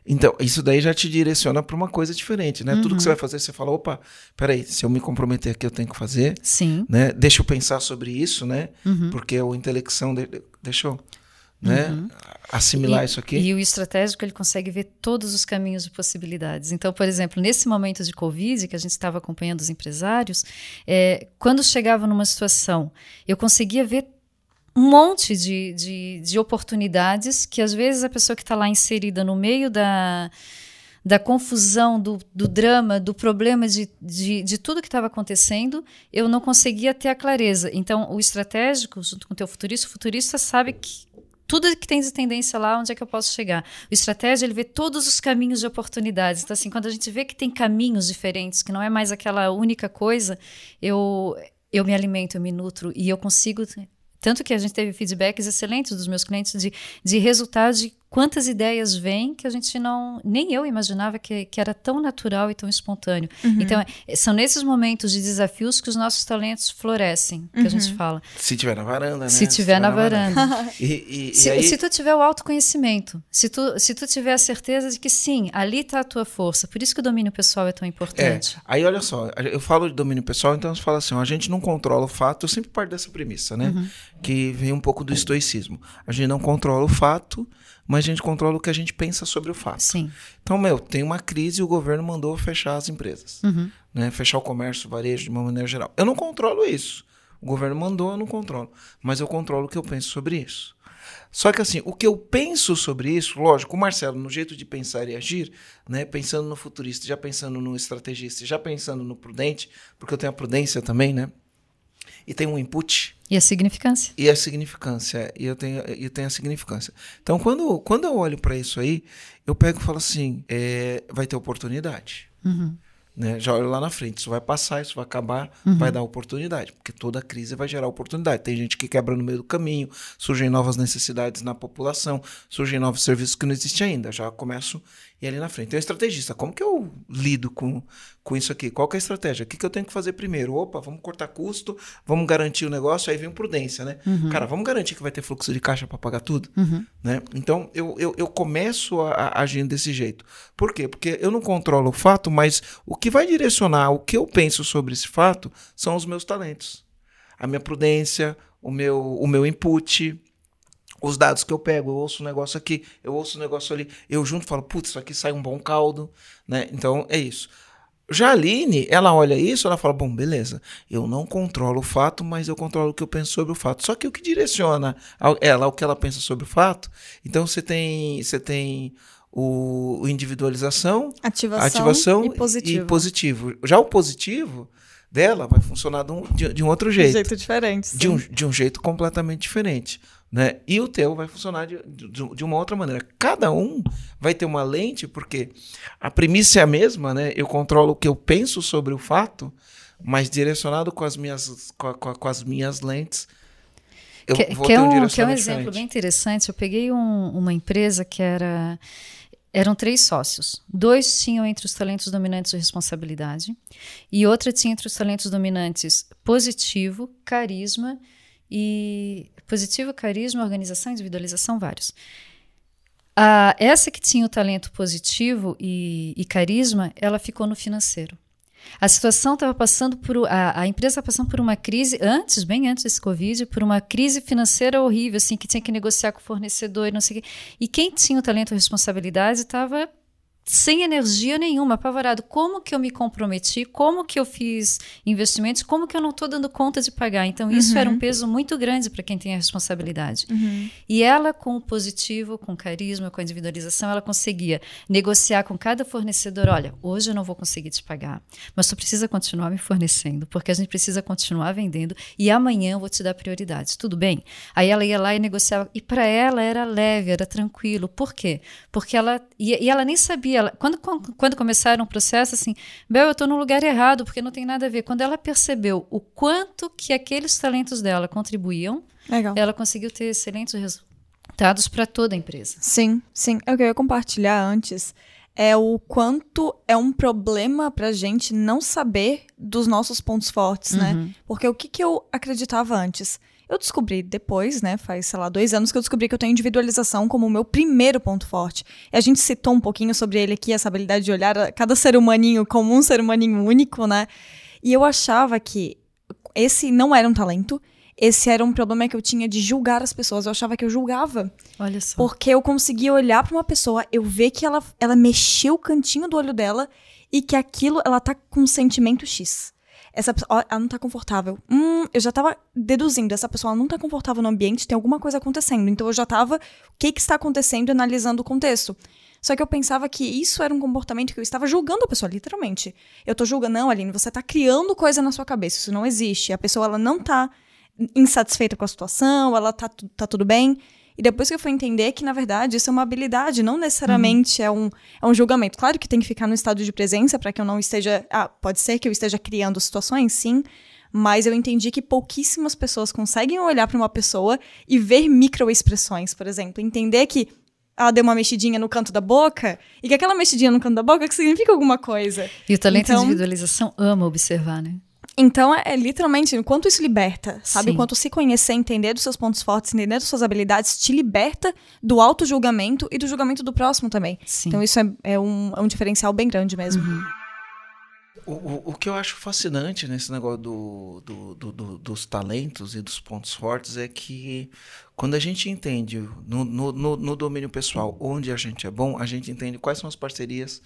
Então, isso daí já te direciona para uma coisa diferente, né? Tudo que você vai fazer, você fala, opa, peraí, se eu me comprometer aqui, eu tenho que fazer, Sim. né? Deixa eu pensar sobre isso, né? Uhum. Porque o intelecção, de, deixa eu né? assimilar E- isso aqui. E o estratégico, ele consegue ver todos os caminhos e possibilidades. Então, por exemplo, nesse momento de Covid, que a gente estava acompanhando os empresários, é, quando chegava numa situação, eu conseguia ver um monte de, de, de oportunidades que, às vezes, a pessoa que está lá inserida no meio da, da confusão, do, do drama, do problema, de, de, de tudo que estava acontecendo, eu não conseguia ter a clareza. Então, o estratégico, junto com o teu futurista, o futurista sabe que tudo que tem de tendência lá, onde é que eu posso chegar. O estratégia, ele vê todos os caminhos de oportunidades. Então, assim, quando a gente vê que tem caminhos diferentes, que não é mais aquela única coisa, eu, eu me alimento, eu me nutro e eu consigo. Tanto que a gente teve feedbacks excelentes dos meus clientes de, de resultados de quantas ideias vêm que a gente não. Nem eu imaginava que, que era tão natural e tão espontâneo. Então, é- são nesses momentos de desafios que os nossos talentos florescem, que a gente fala. Se tiver na varanda, né? Se tiver na varanda. E, e- e Se, aí, se tu tiver o autoconhecimento, se tu, se tu tiver a certeza de que sim, ali está a tua força. Por isso que o domínio pessoal é tão É, importante. aí olha só, eu falo de domínio pessoal, então você fala assim, ó, a gente não controla o fato, eu sempre parto dessa premissa, né? Uhum. Que vem um pouco do estoicismo. A gente não controla o fato, mas a gente controla o que a gente pensa sobre o fato. Sim. Então, meu, tem uma crise e o governo mandou fechar as empresas, Uhum. né? Fechar o comércio, o varejo de uma maneira geral. Eu não controlo isso. O governo mandou, eu não controlo, mas eu controlo o que eu penso sobre isso. Só que assim, o que eu penso sobre isso, lógico, o Marcelo, no jeito de pensar e agir, né, pensando no futurista, já pensando no estrategista, já pensando no prudente, porque eu tenho a prudência também, né? E tem um input E a significância? e a significância. E eu tenho, eu tenho a significância. Então, quando, quando eu olho para isso aí, eu pego e falo assim: é, vai ter oportunidade. Uhum. Né? Já olho lá na frente, isso vai passar, isso vai acabar, Uhum. vai dar oportunidade, porque toda crise vai gerar oportunidade. Tem gente que quebra no meio do caminho, surgem novas necessidades na população, surgem novos serviços que não existem ainda. Já começo e ali na frente. Então, estrategista, como que eu lido com, com isso aqui? Qual que é a estratégia? O que, que eu tenho que fazer primeiro? Opa, vamos cortar custo, vamos garantir o negócio, aí vem prudência, né? Cara, vamos garantir que vai ter fluxo de caixa para pagar tudo? Né? Então, eu, eu, eu começo a, a agindo desse jeito. Por quê? Porque eu não controlo o fato, mas o que vai direcionar o que eu penso sobre esse fato são os meus talentos. A minha prudência, o meu, o meu input, os dados que eu pego, eu ouço um negócio aqui, eu ouço um negócio ali, eu junto falo, putz, isso aqui sai um bom caldo, né? Então, é isso. Já a Aline, ela olha isso, ela fala, bom, beleza, eu não controlo o fato, mas eu controlo o que eu penso sobre o fato. Só que o que direciona ela o que ela pensa sobre o fato, então você tem, você tem o, individualização, Ativação, ativação e positivo. e positivo. Já o positivo dela vai funcionar de um, de, de um outro De jeito jeito diferente. de um, de um jeito completamente diferente. Né? E o teu vai funcionar de, de, de uma outra maneira. Cada um vai ter uma lente, porque a premissa é a mesma, né? Eu controlo o que eu penso sobre o fato, mas direcionado com as minhas, com, a- com a- com as minhas lentes. Eu que, vou que ter é um, um, que é um exemplo diferente. bem interessante. Eu peguei um- uma empresa que era. Eram três sócios. Dois tinham entre os talentos dominantes responsabilidade, e outra tinha entre os talentos dominantes positivo, carisma e. Positivo, carisma, organização, individualização, vários. Ah, essa que tinha o talento positivo e, e carisma, ela ficou no financeiro. A situação estava passando por. A, a empresa estava passando por uma crise, antes, bem antes desse Covid, por uma crise financeira horrível, assim, que tinha que negociar com o fornecedor e não sei o quê. E quem tinha o talento e responsabilidade estava sem energia nenhuma, apavorado. Como que eu me comprometi? Como que eu fiz investimentos? Como que eu não estou dando conta de pagar? Então, isso uhum. era um peso muito grande para quem tem a responsabilidade. Uhum. E ela, com o positivo, com o carisma, com a individualização, ela conseguia negociar com cada fornecedor: olha, hoje eu não vou conseguir te pagar, mas tu precisa continuar me fornecendo, porque a gente precisa continuar vendendo e amanhã eu vou te dar prioridade. Tudo bem? Aí ela ia lá e negociava. E para ela era leve, era tranquilo. Por quê? Porque ela. E, e ela nem sabia ela, quando, quando começaram o processo, assim, Bel, eu estou no lugar errado, porque não tem nada a ver. Quando ela percebeu o quanto que aqueles talentos dela contribuíam, Legal. ela conseguiu ter excelentes resultados para toda a empresa. Sim, sim. É o que eu ia compartilhar antes. É o quanto é um problema pra gente não saber dos nossos pontos fortes, né? uhum. né? Porque o que, que eu acreditava antes? Eu descobri depois, né? Faz, sei lá, dois anos que eu descobri que eu tenho individualização como o meu primeiro ponto forte. E a gente citou um pouquinho sobre ele aqui, essa habilidade de olhar cada ser humaninho como um ser humaninho único, né? E eu achava que esse não era um talento, esse era um problema que eu tinha de julgar as pessoas. Eu achava que eu julgava. Olha só. Porque eu conseguia olhar para uma pessoa, eu ver que ela, ela mexeu o cantinho do olho dela e que aquilo, ela tá com um sentimento X essa pessoa, ela não tá confortável. Hum, eu já tava deduzindo, essa pessoa não tá confortável no ambiente, tem alguma coisa acontecendo. Então eu já tava, o que que está acontecendo, analisando o contexto. Só que eu pensava que isso era um comportamento que eu estava julgando a pessoa, literalmente. Eu tô julgando, não, Aline, você tá criando coisa na sua cabeça, isso não existe. A pessoa, ela não tá insatisfeita com a situação, ela tá, tá tudo bem. E depois que eu fui entender que, na verdade, isso é uma habilidade, não necessariamente uhum. é, um, é um julgamento. Claro que tem que ficar no estado de presença para que eu não esteja. Ah, pode ser que eu esteja criando situações, sim. Mas eu entendi que pouquíssimas pessoas conseguem olhar para uma pessoa e ver microexpressões, por exemplo. Entender que ela deu uma mexidinha no canto da boca e que aquela mexidinha no canto da boca significa alguma coisa. E o talento então, de individualização ama observar, né? Então, é, é, literalmente, o quanto isso liberta, sabe? O quanto se conhecer, entender dos seus pontos fortes, entender das suas habilidades, te liberta do auto-julgamento e do julgamento do próximo também. Sim. Então, isso é, é, um, é um diferencial bem grande mesmo. Uhum. O, o, o, que eu acho fascinante nesse negócio do, do, do, do, dos talentos e dos pontos fortes é que quando a gente entende no, no, no, no domínio pessoal onde a gente é bom, a gente entende quais são as parcerias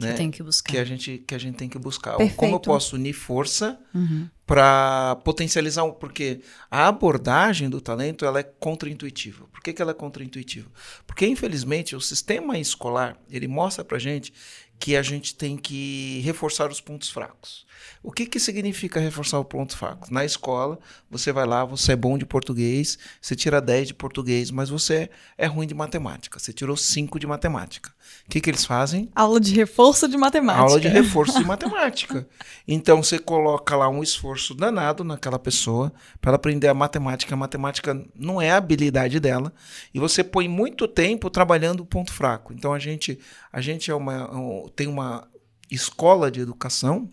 né? Que tem que buscar. Que a gente, que a gente tem que buscar. Perfeito. Como eu posso unir força uhum. para potencializar um. Porque a abordagem do talento ela é contraintuitiva. Por que, que ela é contraintuitiva? Porque, infelizmente, o sistema escolar ele mostra para gente que a gente tem que reforçar os pontos fracos. O que, que significa reforçar o ponto fraco? Na escola, você vai lá, você é bom de português, você tira 10 de português, mas você é ruim de matemática. Você tirou 5 de matemática. O que, que eles fazem? Aula de reforço de matemática. Aula de reforço de matemática. Então você coloca lá um esforço danado naquela pessoa para aprender a matemática. A matemática não é a habilidade dela. E você põe muito tempo trabalhando o ponto fraco. Então a gente, a gente é uma, tem uma escola de educação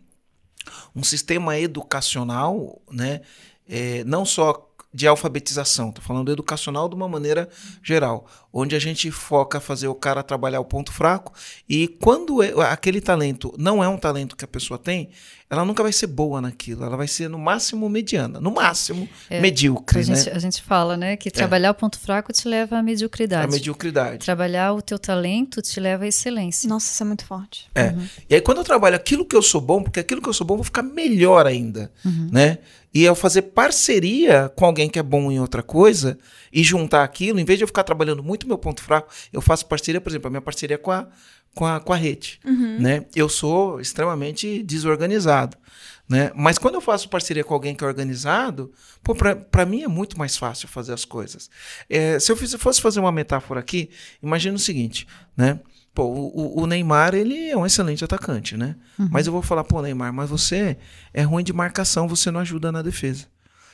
um sistema educacional, né, é, não só de alfabetização, estou falando educacional de uma maneira geral, onde a gente foca fazer o cara trabalhar o ponto fraco e quando é, aquele talento não é um talento que a pessoa tem, ela nunca vai ser boa naquilo, ela vai ser no máximo mediana, no máximo é, medíocre. A gente, né? a gente fala, né, que trabalhar é. o ponto fraco te leva à mediocridade. A mediocridade. Trabalhar o teu talento te leva à excelência. Nossa, isso é muito forte. É. Uhum. E aí quando eu trabalho aquilo que eu sou bom, porque aquilo que eu sou bom eu vou ficar melhor ainda, uhum. né? E eu fazer parceria com alguém que é bom em outra coisa e juntar aquilo, em vez de eu ficar trabalhando muito meu ponto fraco, eu faço parceria, por exemplo, a minha parceria com a com a, com a rede, uhum. né? Eu sou extremamente desorganizado, né? Mas quando eu faço parceria com alguém que é organizado, pô, para mim é muito mais fácil fazer as coisas. É, se eu fosse fazer uma metáfora aqui, imagina o seguinte, né? Pô, o, o, Neymar, ele é um excelente atacante, né? Uhum. Mas eu vou falar, pô, Neymar, mas você é ruim de marcação, você não ajuda na defesa.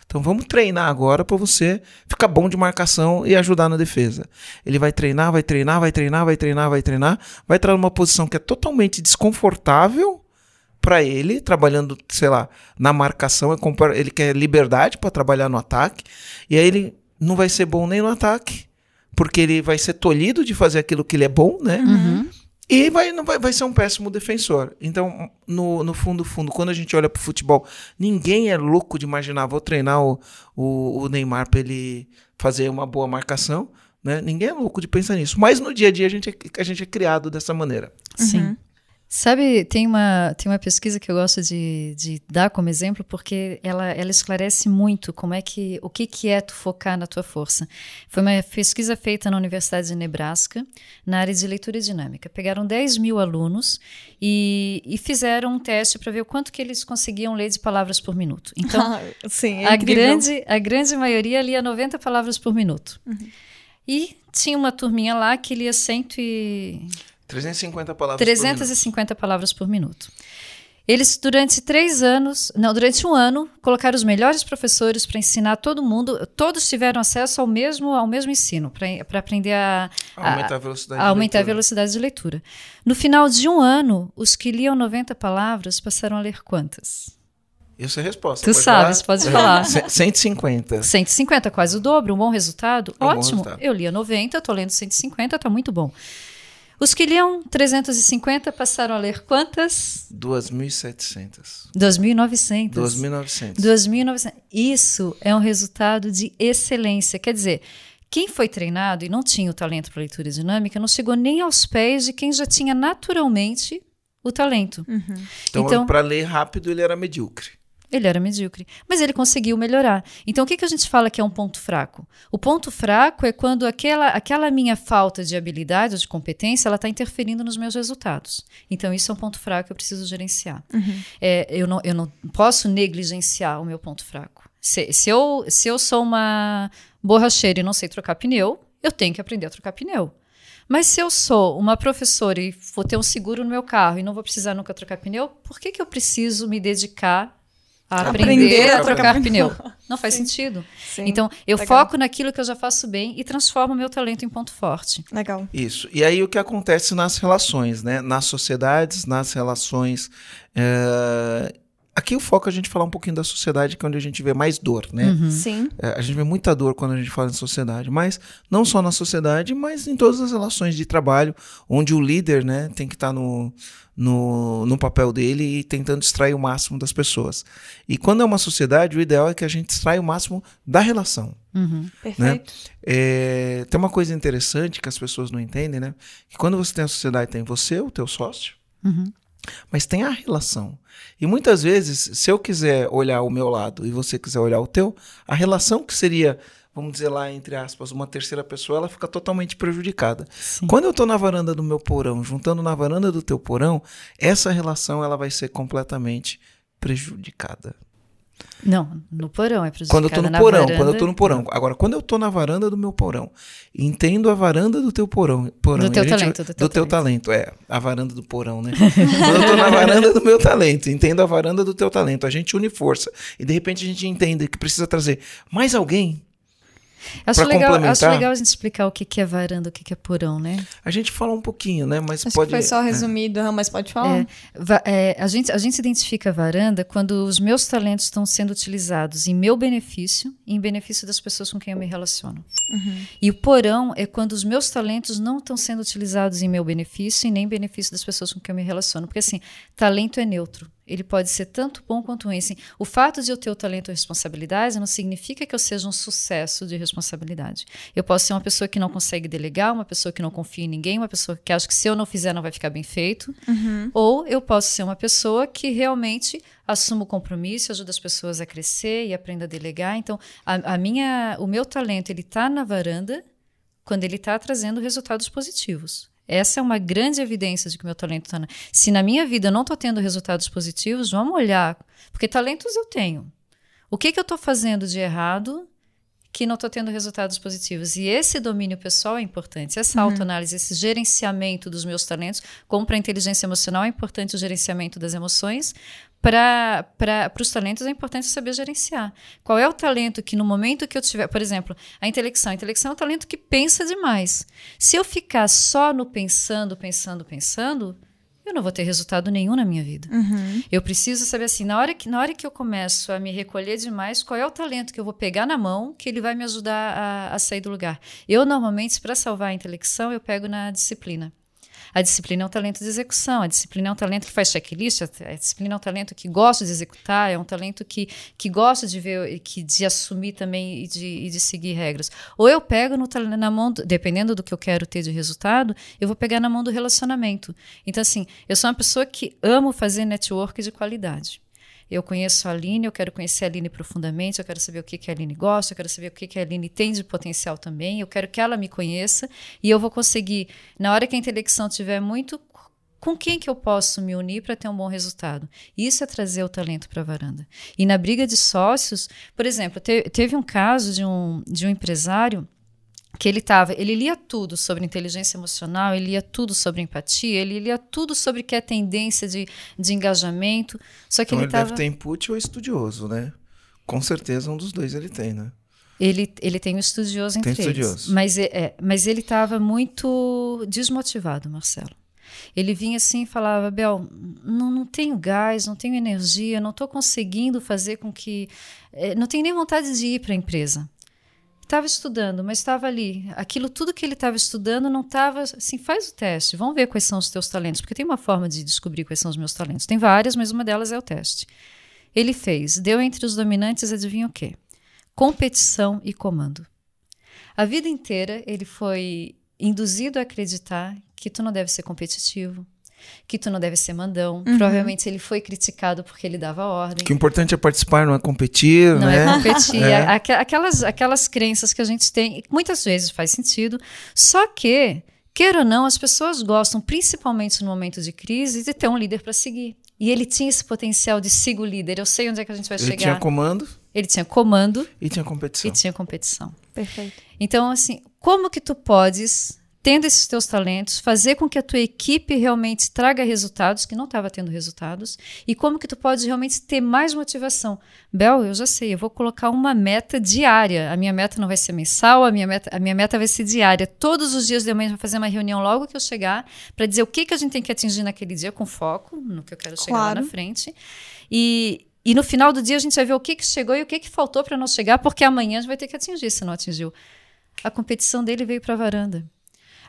Então vamos treinar agora para você ficar bom de marcação e ajudar na defesa. Ele vai treinar, vai treinar, vai treinar, vai treinar, vai treinar, vai entrar numa posição que é totalmente desconfortável para ele, trabalhando, sei lá, na marcação, é ele quer liberdade para trabalhar no ataque, e aí ele não vai ser bom nem no ataque, porque ele vai ser tolhido de fazer aquilo que ele é bom, né? Uhum. E vai, não vai, vai ser um péssimo defensor. Então, no, no fundo, fundo, quando a gente olha pro futebol, ninguém é louco de imaginar, vou treinar o, o, o Neymar para ele fazer uma boa marcação. Né? Ninguém é louco de pensar nisso. Mas no dia a dia a gente é, a gente é criado dessa maneira. Sim. Uhum. Sabe, tem uma, tem uma pesquisa que eu gosto de, de dar como exemplo, porque ela, ela esclarece muito como é que, o que, que é tu focar na tua força. Foi uma pesquisa feita na Universidade de Nebraska, na área de leitura dinâmica. Pegaram 10 mil alunos e, e fizeram um teste para ver o quanto que eles conseguiam ler de palavras por minuto. Então, Sim, é a, grande, a grande maioria lia 90 palavras por minuto. Uhum. E tinha uma turminha lá que lia cento e... 350 palavras 350 por palavras por minuto. Eles, durante três anos, não, durante um ano, colocaram os melhores professores para ensinar todo mundo. Todos tiveram acesso ao mesmo, ao mesmo ensino, para aprender a, a, aumentar, a, velocidade, a aumentar a velocidade de leitura. No final de um ano, os que liam 90 palavras passaram a ler quantas? Isso é a resposta. Tu pode sabes, falar? pode falar. 150. 150, quase o dobro, um bom resultado. É um Ótimo. Bom resultado. Eu lia 90, estou lendo 150, está muito bom. Os que liam 350 passaram a ler quantas? 2.700. 2.900. 2.900. 2.900. Isso é um resultado de excelência. Quer dizer, quem foi treinado e não tinha o talento para leitura dinâmica não chegou nem aos pés de quem já tinha naturalmente o talento. Uhum. Então, então para ler rápido, ele era medíocre. Ele era medíocre. Mas ele conseguiu melhorar. Então, o que, que a gente fala que é um ponto fraco? O ponto fraco é quando aquela, aquela minha falta de habilidade ou de competência ela está interferindo nos meus resultados. Então, isso é um ponto fraco que eu preciso gerenciar. Uhum. É, eu, não, eu não posso negligenciar o meu ponto fraco. Se, se, eu, se eu sou uma borracheira e não sei trocar pneu, eu tenho que aprender a trocar pneu. Mas se eu sou uma professora e vou ter um seguro no meu carro e não vou precisar nunca trocar pneu, por que, que eu preciso me dedicar a aprender, aprender a trocar pneu. Não faz Sim. sentido. Sim. Então, eu Legal. foco naquilo que eu já faço bem e transformo o meu talento em ponto forte. Legal. Isso. E aí o que acontece nas relações, né? Nas sociedades, nas relações. É... Aqui o foco é a gente falar um pouquinho da sociedade, que é onde a gente vê mais dor, né? Uhum. Sim. É, a gente vê muita dor quando a gente fala em sociedade, mas não só na sociedade, mas em todas as relações de trabalho, onde o líder, né, tem que estar tá no, no, no papel dele e tentando extrair o máximo das pessoas. E quando é uma sociedade, o ideal é que a gente extraia o máximo da relação. Uhum. Perfeito. Né? É, tem uma coisa interessante que as pessoas não entendem, né? Que quando você tem a sociedade, tem você, o teu sócio, uhum. Mas tem a relação. E muitas vezes, se eu quiser olhar o meu lado e você quiser olhar o teu, a relação que seria vamos dizer lá, entre aspas, uma terceira pessoa, ela fica totalmente prejudicada. Sim. Quando eu estou na varanda do meu porão, juntando na varanda do teu porão, essa relação ela vai ser completamente prejudicada. Não, no porão é prejudicada. Quando eu tô no porão, varanda, quando eu tô no porão. Agora, quando eu tô na varanda do meu porão, entendo a varanda do teu porão. porão do teu gente, talento. Do teu, do teu talento. talento. é. A varanda do porão, né? quando eu tô na varanda do meu talento, entendo a varanda do teu talento. A gente une força. E de repente a gente entende que precisa trazer mais alguém Acho legal, acho legal a gente explicar o que, é varanda, o que, é porão, né? A gente fala um pouquinho, né? Mas acho pode. foi só é. resumido, é. mas pode falar. É, é, a, gente, a gente identifica a varanda quando os meus talentos estão sendo utilizados em meu benefício e em benefício das pessoas com quem eu me relaciono. Uhum. E o porão é quando os meus talentos não estão sendo utilizados em meu benefício e nem benefício das pessoas com quem eu me relaciono. Porque assim, talento é neutro. Ele pode ser tanto bom quanto ruim. Assim, o fato de eu ter o talento e responsabilidade não significa que eu seja um sucesso de responsabilidade. Eu posso ser uma pessoa que não consegue delegar, uma pessoa que não confia em ninguém, uma pessoa que acha que se eu não fizer não vai ficar bem feito. Uhum. Ou eu posso ser uma pessoa que realmente assumo o compromisso, ajuda as pessoas a crescer e aprenda a delegar. Então, a, a minha, o meu talento ele está na varanda quando ele está trazendo resultados positivos. Essa é uma grande evidência de que meu talento está. Na... Se na minha vida eu não estou tendo resultados positivos, vamos olhar. Porque talentos eu tenho. O que, que eu estou fazendo de errado que não estou tendo resultados positivos? E esse domínio pessoal é importante. Essa uhum. autoanálise, esse gerenciamento dos meus talentos, como para a inteligência emocional é importante o gerenciamento das emoções, para os talentos é importante saber gerenciar. Qual é o talento que no momento que eu tiver, por exemplo, a intelecção. A intelecção é um talento que pensa demais. Se eu ficar só no pensando, pensando, pensando, eu não vou ter resultado nenhum na minha vida. Uhum. Eu preciso saber assim, na hora, que, na hora que eu começo a me recolher demais, qual é o talento que eu vou pegar na mão que ele vai me ajudar a, a sair do lugar. Eu, normalmente, para salvar a intelecção, eu pego na disciplina. A disciplina é um talento de execução, a disciplina é um talento que faz checklist, a disciplina é um talento que gosta de executar, é um talento que, que gosta de ver, que, de assumir também e de, e de seguir regras. Ou eu pego no, na mão, do, dependendo do que eu quero ter de resultado, eu vou pegar na mão do relacionamento. Então, assim, eu sou uma pessoa que amo fazer network de qualidade. Eu conheço a Aline, eu quero conhecer a Aline profundamente, eu quero saber o que, que a Aline gosta, eu quero saber o que, que a Aline tem de potencial também, eu quero que ela me conheça e eu vou conseguir, na hora que a intelecção estiver muito com quem que eu posso me unir para ter um bom resultado? Isso é trazer o talento para a varanda. E na briga de sócios, por exemplo, te, teve um caso de um, de um empresário que ele tava, ele lia tudo sobre inteligência emocional, ele lia tudo sobre empatia, ele lia tudo sobre que é tendência de, de engajamento, só que então ele, ele tava... deve ter input ou estudioso, né? Com certeza um dos dois ele tem, né? Ele, ele tem um estudioso entre tem estudioso. Mas, é, é mas ele estava muito desmotivado, Marcelo. Ele vinha assim e falava: Bel, não, não tenho gás, não tenho energia, não estou conseguindo fazer com que. É, não tenho nem vontade de ir para a empresa estava estudando, mas estava ali. Aquilo tudo que ele estava estudando não estava assim, faz o teste, vamos ver quais são os teus talentos, porque tem uma forma de descobrir quais são os meus talentos. Tem várias, mas uma delas é o teste. Ele fez, deu entre os dominantes, adivinha o quê? Competição e comando. A vida inteira ele foi induzido a acreditar que tu não deve ser competitivo, que tu não deve ser mandão. Uhum. Provavelmente ele foi criticado porque ele dava ordem. Que o importante é participar, não é competir, não né? é competir. é. Aquelas, aquelas crenças que a gente tem, muitas vezes faz sentido, só que, queira ou não, as pessoas gostam, principalmente no momento de crise, de ter um líder para seguir. E ele tinha esse potencial de siga o líder. Eu sei onde é que a gente vai ele chegar. Ele tinha comando. Ele tinha comando. E tinha competição. E tinha competição. Perfeito. Então, assim, como que tu podes tendo esses teus talentos, fazer com que a tua equipe realmente traga resultados, que não estava tendo resultados, e como que tu pode realmente ter mais motivação. Bel, eu já sei, eu vou colocar uma meta diária. A minha meta não vai ser mensal, a minha meta, a minha meta vai ser diária. Todos os dias de manhã eu vou fazer uma reunião logo que eu chegar, para dizer o que, que a gente tem que atingir naquele dia, com foco no que eu quero chegar claro. lá na frente. E, e no final do dia a gente vai ver o que, que chegou e o que, que faltou para não chegar, porque amanhã a gente vai ter que atingir se não atingiu. A competição dele veio para a varanda.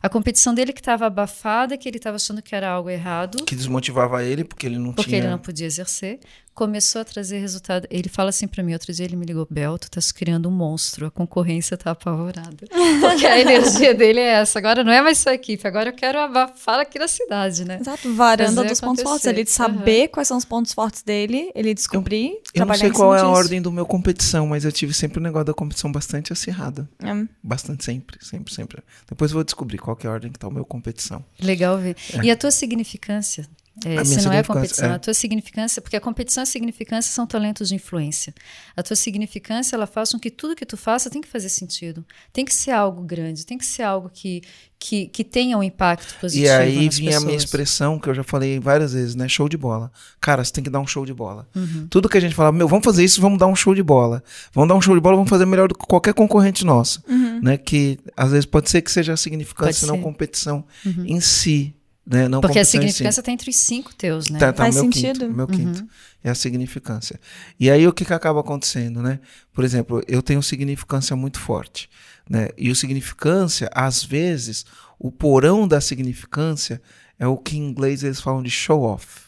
A competição dele que estava abafada, que ele estava achando que era algo errado. Que desmotivava ele, porque ele não porque tinha... Porque ele não podia exercer começou a trazer resultado. Ele fala assim para mim, outro dia ele me ligou, Bel, tu estás criando um monstro, a concorrência tá apavorada. Porque a energia dele é essa, agora não é mais sua equipe, agora eu quero abafar aqui na cidade, né? Exato, varanda Fazer dos pontos fortes, ele saber uhum. quais são os pontos fortes dele, ele descobrir, eu, eu não sei qual é a ordem do meu competição, mas eu tive sempre o um negócio da competição bastante acirrada. É. Bastante, sempre, sempre, sempre. Depois eu vou descobrir qual é a ordem que tá o meu competição. Legal ver. É. E a tua significância? É, se não é competição, é. a tua significância, porque a competição e a significância são talentos de influência. A tua significância, ela faz com que tudo que tu faça tem que fazer sentido. Tem que ser algo grande, tem que ser algo que, que, que tenha um impacto positivo. E aí vinha pessoas. a minha expressão, que eu já falei várias vezes, né? Show de bola. Cara, você tem que dar um show de bola. Uhum. Tudo que a gente fala, meu, vamos fazer isso, vamos dar um show de bola. Vamos dar um show de bola, vamos fazer melhor do que qualquer concorrente nosso. Uhum. Né? Que às vezes pode ser que seja a significância, não competição uhum. em si. Né? Não Porque a significância está entre os cinco teus, né? Tá, tá, Faz meu sentido. Quinto, meu quinto. Uhum. É a significância. E aí o que, que acaba acontecendo, né? Por exemplo, eu tenho significância muito forte. Né? E o significância, às vezes, o porão da significância é o que em inglês eles falam de show off.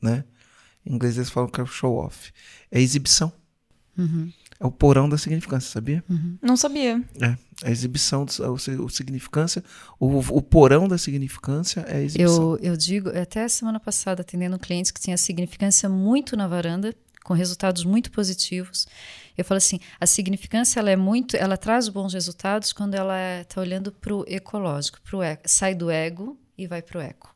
Né? Em inglês eles falam que é show off. É exibição. Uhum. É o porão da significância, sabia? Uhum. Não sabia. É. A exibição, o, o significância, o, o porão da significância é a exibição. Eu, eu digo, até semana passada, atendendo um cliente que tinha significância muito na varanda, com resultados muito positivos. Eu falo assim, a significância ela é muito, ela traz bons resultados quando ela está olhando para o ecológico, pro eco, sai do ego e vai para o eco.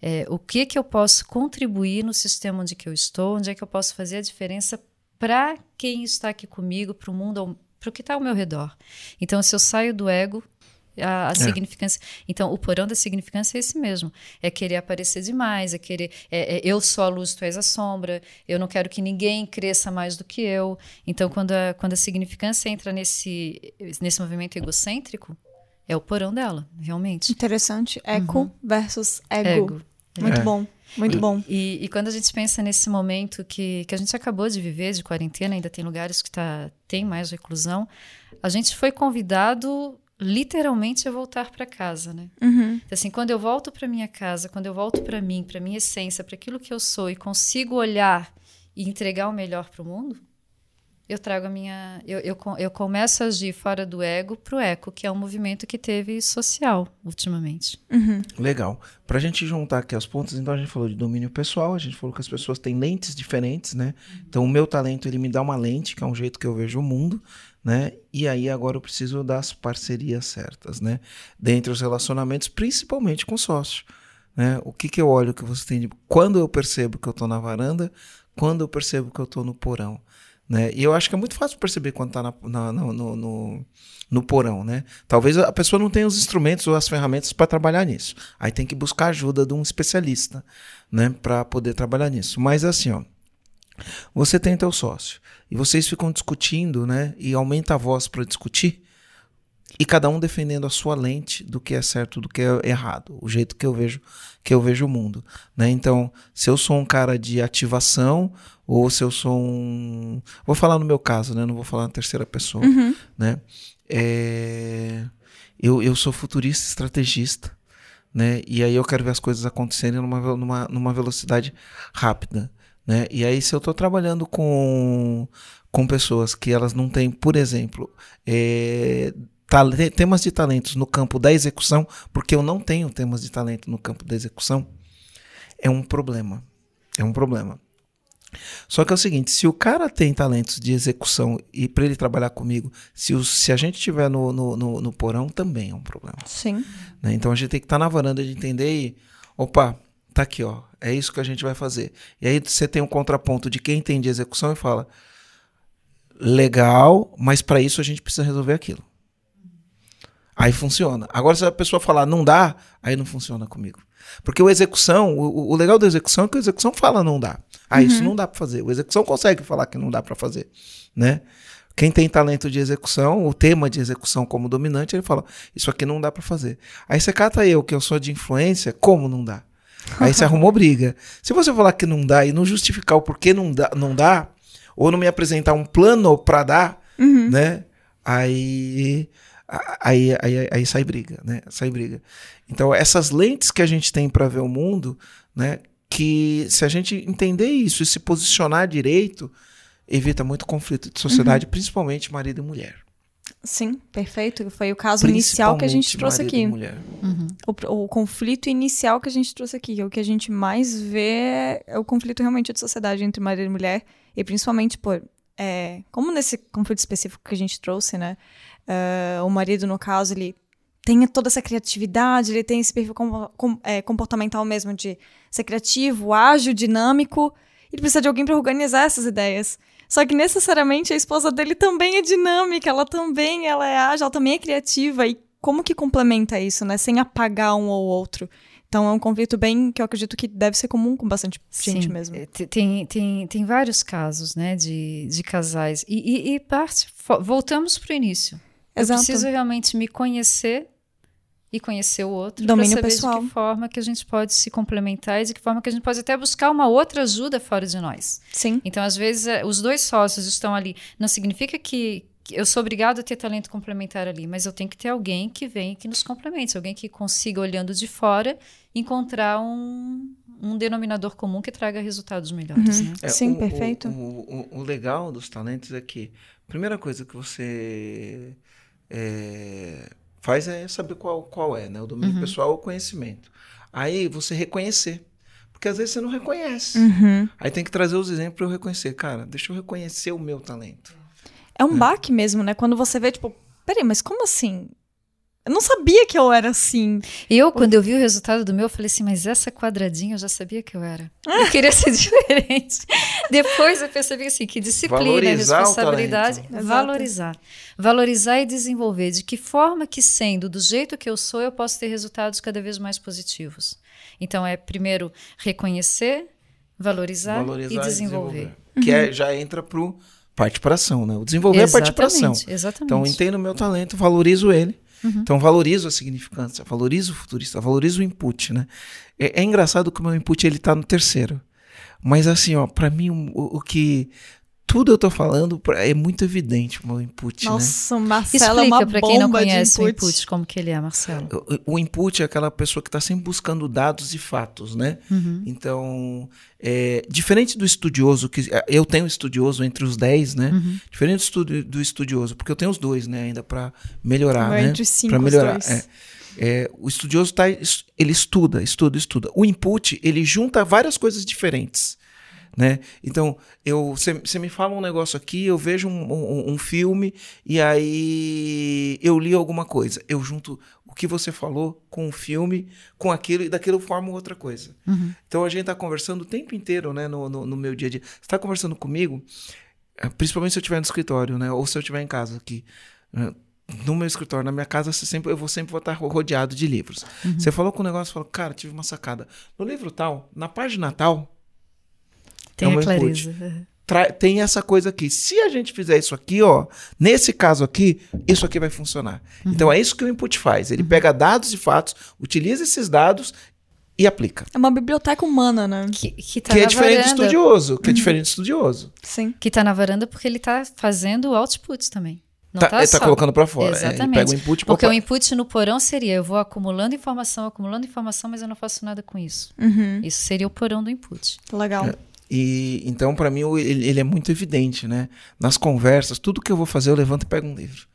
É, o que que eu posso contribuir no sistema onde que eu estou, onde é que eu posso fazer a diferença para quem está aqui comigo, para o mundo, para o que está ao meu redor. Então, se eu saio do ego, a, a é. significância. Então, o porão da significância é esse mesmo. É querer aparecer demais, é querer. É, é, eu sou a luz, tu és a sombra. Eu não quero que ninguém cresça mais do que eu. Então, quando a, quando a significância entra nesse, nesse movimento egocêntrico, é o porão dela, realmente. Interessante. Eco uhum. versus ego. ego. Muito é. bom. Muito bom. E, e, quando a gente pensa nesse momento que, que a gente acabou de viver, de quarentena, ainda tem lugares que tá, tem mais reclusão, a gente foi convidado literalmente é voltar para casa, né? Uhum. Então, assim, quando eu volto para minha casa, quando eu volto para mim, para minha essência, para aquilo que eu sou e consigo olhar e entregar o melhor para o mundo, eu trago a minha. Eu, eu, eu começo a agir fora do ego pro eco, que é um movimento que teve social ultimamente. Uhum. Legal. Pra gente juntar aqui os pontos, então a gente falou de domínio pessoal, a gente falou que as pessoas têm lentes diferentes, né? Então o meu talento, ele me dá uma lente, que é um jeito que eu vejo o mundo, né? E aí agora eu preciso das parcerias certas, né? Dentre os relacionamentos, principalmente com sócio. Né? O que, que eu olho que você tem de... Quando eu percebo que eu tô na varanda, quando eu percebo que eu tô no porão. Né? E eu acho que é muito fácil perceber quando está no, no, no, porão. Né? Talvez a pessoa não tenha os instrumentos ou as ferramentas para trabalhar nisso. Aí tem que buscar ajuda de um especialista né? para poder trabalhar nisso. Mas assim, ó, você tem teu sócio e vocês ficam discutindo né? e aumenta a voz para discutir e cada um defendendo a sua lente do que é certo, do que é errado, o jeito que eu vejo que eu vejo o mundo, né? Então, se eu sou um cara de ativação ou se eu sou um, vou falar no meu caso, né? Não vou falar na terceira pessoa, Uhum. né? É... Eu, eu sou futurista, estrategista, né? E aí eu quero ver as coisas acontecerem numa, numa, numa velocidade rápida, né? E aí se eu estou trabalhando com com pessoas que elas não têm, por exemplo, é, temas de talentos no campo da execução, porque eu não tenho temas de talento no campo da execução, é um problema. É um problema. Só que é o seguinte, se o cara tem talentos de execução e para ele trabalhar comigo, se, o, se a gente estiver no, no, no, no, porão, também é um problema. Sim. Né? Então a gente tem que estar tá na varanda de entender e, opa, tá aqui, ó, é isso que a gente vai fazer. E aí você tem um contraponto de quem tem de execução e fala, legal, mas para isso a gente precisa resolver aquilo. Aí funciona. Agora, se a pessoa falar não dá, aí não funciona comigo. Porque o execução, o, o legal da execução é que a execução fala não dá. Ah, uhum. isso não dá para fazer. O execução consegue falar que não dá para fazer, né? Quem tem talento de execução, o tema de execução como dominante, ele fala: Isso aqui não dá para fazer. Aí você cata eu, que eu sou de influência, como não dá? Aí você arrumou briga. Se você falar que não dá e não justificar o porquê não dá, não dá ou não me apresentar um plano para dar, uhum. né? Aí aí, aí, aí sai briga, né? Sai briga. Então, essas lentes que a gente tem para ver o mundo, né? Que se a gente entender isso e se posicionar direito, evita muito conflito de sociedade, uhum. principalmente marido e mulher. Sim, perfeito. Foi o caso inicial que a gente trouxe aqui. Uhum. O, o, conflito inicial que a gente trouxe aqui. O que a gente mais vê é o conflito realmente de sociedade entre marido e mulher. E principalmente por. É, como nesse conflito específico que a gente trouxe, né? Uh, o marido, no caso, ele tem toda essa criatividade, ele tem esse perfil com, com, é, comportamental mesmo de ser criativo, ágil, dinâmico. Ele precisa de alguém para organizar essas ideias. Só que necessariamente a esposa dele também é dinâmica, ela também ela é ágil, ela também é criativa. E como que complementa isso, né? Sem apagar um ou outro. Então é um conflito bem que eu acredito que deve ser comum com bastante gente Sim, mesmo. É, tem, tem, tem vários casos, né, de, de casais. E, e, e parte, voltamos para o início. Exato. Eu preciso realmente me conhecer e conhecer o outro Domínio saber pessoal. de que forma que a gente pode se complementar e de que forma que a gente pode até buscar uma outra ajuda fora de nós. Sim. Então, às vezes, é, os dois sócios estão ali. Não significa que eu sou obrigado a ter talento complementar ali, mas eu tenho que ter alguém que venha e que nos complemente, alguém que consiga, olhando de fora, encontrar um, um denominador comum que traga resultados melhores. Uhum. Né? É, Sim, o, perfeito. O, o, o, legal dos talentos é que, a primeira coisa que você é, faz é saber qual, qual é, né? O domínio Uhum. pessoal ou o conhecimento. Aí você reconhecer. Porque às vezes você não reconhece. Uhum. Aí tem que trazer os exemplos para eu reconhecer. Cara, deixa eu reconhecer o meu talento. É um baque mesmo, né? Quando você vê, tipo, peraí, mas como assim? Eu não sabia que eu era assim. Eu, quando eu vi o resultado do meu, eu falei assim, mas essa quadradinha eu já sabia que eu era. Eu queria ser diferente. Depois eu percebi assim, que disciplina, Valorizar responsabilidade, valorizar. Valorizar e desenvolver. De que forma que sendo do jeito que eu sou, eu posso ter resultados cada vez mais positivos. Então é primeiro reconhecer, valorizar, Valorizar e desenvolver. Que é, já entra pro parte para ação, né? O desenvolver é parte para ação. Exatamente, exatamente. Então, entendo o meu talento, valorizo ele. Uhum. Então, valorizo a significância, valorizo o futurista, valorizo o input, né? É, é engraçado que o meu input ele tá no terceiro. Mas assim, ó, para mim o, o que tudo eu tô falando é muito evidente o meu input, né? Nossa, o Marcelo é Explica uma para quem não bomba de conhece o input. como que ele é, Marcelo. O, o input é aquela pessoa que está sempre buscando dados e fatos, né? Uhum. Então, é, diferente do estudioso, que é, eu tenho estudioso entre os 10, né? Uhum. Diferente do, do estudioso, porque eu tenho os dois, né? Ainda para melhorar, Vai né? entre os cinco, Para os melhorar. dois. é. É, o estudioso tá, ele estuda, estuda, estuda. O input, ele junta várias coisas diferentes. Né? Então, eu você me fala um negócio aqui, eu vejo um, um- um filme e aí eu li alguma coisa. Eu junto o que você falou com o filme, com aquilo, e daquilo eu formo outra coisa. Uhum. Então a gente está conversando o tempo inteiro né, no, no, no meu dia a dia. Você está conversando comigo, eh, principalmente se eu estiver no escritório, né? Ou se eu estiver em casa aqui. né, No meu escritório, na minha casa, sempre, eu vou sempre vou estar rodeado de livros. Você falou com o negócio, falou, cara, tive uma sacada. No livro tal, na página tal, Tem É a um input. clareza. Uhum. tra- tem essa coisa aqui. Se a gente fizer isso aqui, ó, nesse caso aqui, isso aqui vai funcionar. Então é isso que o input faz. Ele pega dados e fatos, utiliza esses dados e aplica. É uma biblioteca humana, né? Que, que tá que é na diferente do varanda. estudioso. Que é diferente do estudioso. Sim. Que tá na varanda porque ele tá fazendo outputs também. Não Tá, tá, ele tá colocando para fora. É, ele Exatamente. pega o input Porque opa, o input no porão seria eu vou acumulando informação, acumulando informação, mas eu não faço nada com isso. Uhum. Isso seria o porão do input. Legal. E então, para mim, o- ele, ele é muito evidente, né? Nas conversas, tudo que eu vou fazer, eu levanto e pego um livro.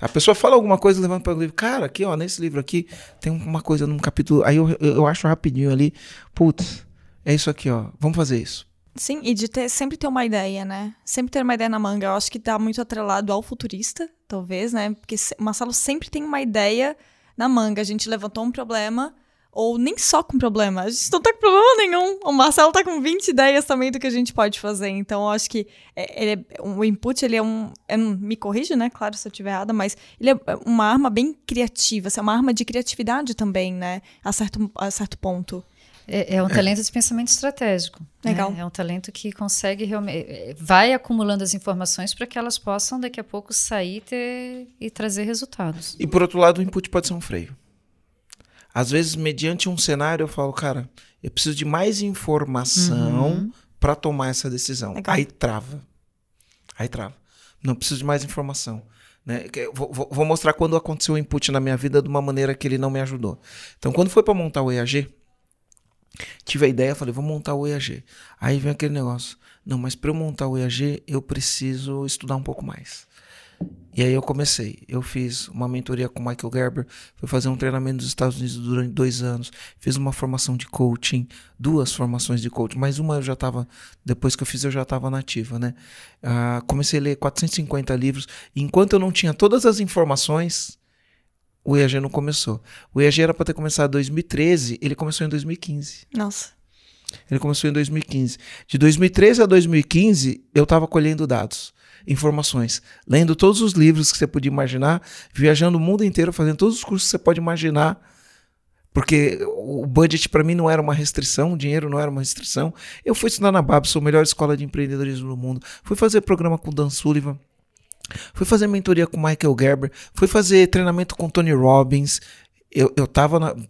A pessoa fala alguma coisa, eu levanto e pego um livro. Cara, aqui, ó, nesse livro aqui, tem uma coisa num capítulo. Aí eu, eu, acho rapidinho ali, putz, é isso aqui, ó, vamos fazer isso. Sim, e de ter, sempre ter uma ideia, né? Sempre ter uma ideia na manga. Eu acho que tá muito atrelado ao futurista, talvez, né? Porque o Marcelo sempre tem uma ideia na manga. A gente levantou um problema, ou nem só com problema. A gente não tá com problema nenhum. O Marcelo tá com 20 ideias também do que a gente pode fazer. Então, eu acho que é, ele é- o input, ele é um, é um- Me corrige, né? Claro, se eu estiver errada, mas ele é uma arma bem criativa. assim, É uma arma de criatividade também, né? A certo, a certo ponto. É, é um talento de pensamento estratégico. né? Legal. É um talento que consegue realmente. Vai acumulando as informações para que elas possam daqui a pouco sair ter- e trazer resultados. E por outro lado, o input pode ser um freio. Às vezes, mediante um cenário, eu falo, cara, eu preciso de mais informação para tomar essa decisão. Legal. Aí trava. Aí trava. Não preciso de mais informação. Né? Vou- vou mostrar quando aconteceu o input na minha vida de uma maneira que ele não me ajudou. Então, quando foi para montar o EAG, tive a ideia, falei, vou montar o EAG. Aí vem aquele negócio. Não, mas para eu montar o EAG, eu preciso estudar um pouco mais. E aí eu comecei. Eu fiz uma mentoria com o Michael Gerber, fui fazer um treinamento nos Estados Unidos durante dois anos, fiz uma formação de coaching, duas formações de coaching, mas uma eu já estava, depois que eu fiz eu já estava nativa, né? Ah, comecei a ler 450 livros, e enquanto eu não tinha todas as informações, o EAG não começou. O EAG era para ter começado em 2013, ele começou em 2015. Nossa. Ele começou em 2015. De 2013 a 2015, eu estava colhendo dados, informações, lendo todos os livros que você podia imaginar, viajando o mundo inteiro, fazendo todos os cursos que você pode imaginar. Porque o budget para mim não era uma restrição, o dinheiro não era uma restrição. Eu fui estudar na Babson, a melhor escola de empreendedorismo do mundo. Fui fazer programa com Dan Sullivan. Fui fazer mentoria com Michael Gerber. Fui fazer treinamento com Tony Robbins. Eu, eu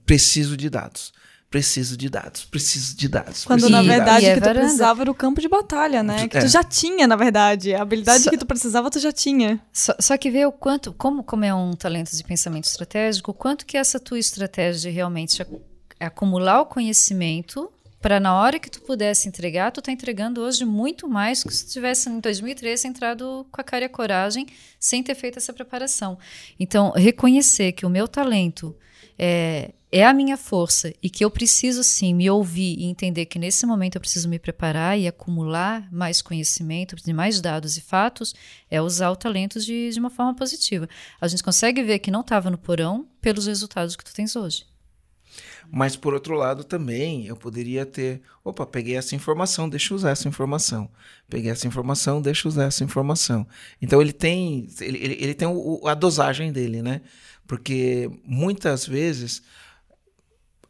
preciso de dados. Preciso de dados. Preciso de dados. Quando na verdade é o que tu precisava era o campo de batalha, né? Que tu É. já tinha, na verdade. A habilidade Só- que tu precisava, tu já tinha. Só, só que ver o quanto, como, como é um talento de pensamento estratégico, o quanto que essa tua estratégia de realmente ac- acumular o conhecimento para na hora que tu pudesse entregar, tu tá entregando hoje muito mais que se tu tivesse em 2013 entrado com a cara e a coragem sem ter feito essa preparação. Então, reconhecer que o meu talento é, é a minha força e que eu preciso sim me ouvir e entender que nesse momento eu preciso me preparar e acumular mais conhecimento, mais dados e fatos, é usar o talento de, de uma forma positiva. A gente consegue ver que não estava no porão pelos resultados que tu tens hoje. Mas por outro lado também eu poderia ter, opa, peguei essa informação, deixa eu usar essa informação. Peguei essa informação, deixa eu usar essa informação. Então ele tem, ele, ele, ele tem o- a dosagem dele, né? Porque muitas vezes,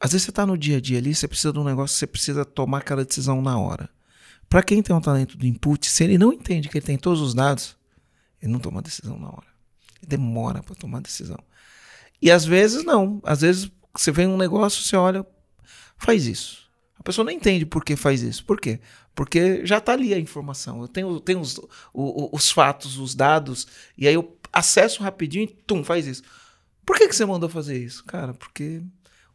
às vezes você está no dia a dia ali, você precisa de um negócio, você precisa tomar aquela decisão na hora. Para quem tem um talento do input, se ele não entende que ele tem todos os dados, ele não toma decisão na hora. Ele demora para tomar decisão. E às vezes não. Às vezes você vê um negócio, você olha, faz isso. A pessoa não entende por que faz isso. Por quê? Porque já está ali a informação. Eu tenho, tenho os, os fatos, os dados, e aí eu acesso rapidinho e tum, faz isso. Por que, que você mandou fazer isso? Cara, porque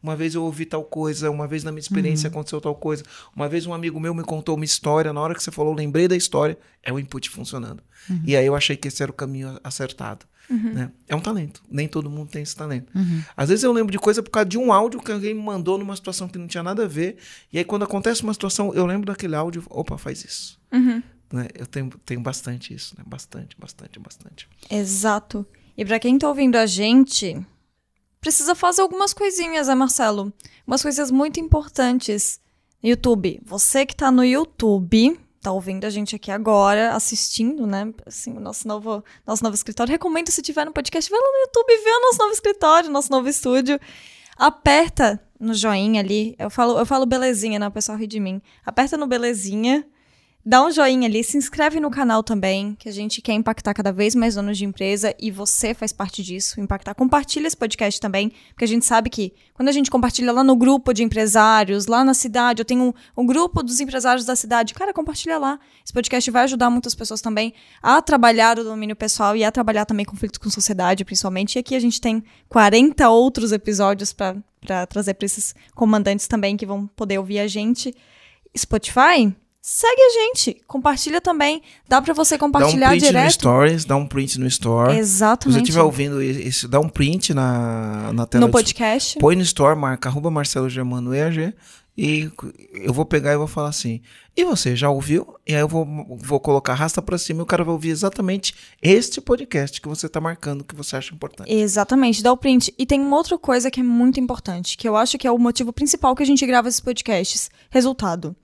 uma vez eu ouvi tal coisa, uma vez na minha experiência uhum. aconteceu tal coisa, uma vez um amigo meu me contou uma história, na hora que você falou, eu lembrei da história, é o input funcionando. Uhum. E aí eu achei que esse era o caminho acertado. Uhum. Né? É um talento. Nem todo mundo tem esse talento. Uhum. Às vezes eu lembro de coisa por causa de um áudio que alguém me mandou numa situação que não tinha nada a ver. E aí, quando acontece uma situação, eu lembro daquele áudio, opa, faz isso. Uhum. Né? Eu tenho, tenho bastante isso, né? Bastante, bastante, bastante. Exato. E para quem tá ouvindo a gente, precisa fazer algumas coisinhas, né, Marcelo? Umas coisas muito importantes. YouTube. Você que tá no YouTube, tá ouvindo a gente aqui agora, assistindo, né? Assim, o nosso novo, nosso novo escritório. Recomendo se tiver no podcast, vai lá no YouTube vê o nosso novo escritório, nosso novo estúdio. Aperta no joinha ali. Eu falo, eu falo belezinha, né? O pessoal ri de mim. Aperta no belezinha Dá um joinha ali, se inscreve no canal também, que a gente quer impactar cada vez mais donos de empresa e você faz parte disso, impactar. Compartilha esse podcast também, porque a gente sabe que quando a gente compartilha lá no grupo de empresários, lá na cidade, eu tenho um, um grupo dos empresários da cidade, cara, compartilha lá. Esse podcast vai ajudar muitas pessoas também a trabalhar o domínio pessoal e a trabalhar também conflitos com sociedade, principalmente. E aqui a gente tem 40 outros episódios para trazer para esses comandantes também que vão poder ouvir a gente. Spotify, segue a gente, compartilha também. Dá para você compartilhar dá um print direto. no stories, dá um print no store. Exatamente. Se você estiver ouvindo isso, dá um print na, na tela. No podcast. Põe no store, marca arroba Marcelo Germano EAG. E eu vou pegar e vou falar assim. E você já ouviu? E aí eu vou, vou colocar rasta para cima e o cara vai ouvir exatamente este podcast que você tá marcando, que você acha importante. Exatamente, dá o print. E tem uma outra coisa que é muito importante, que eu acho que é o motivo principal que a gente grava esses podcasts: resultado.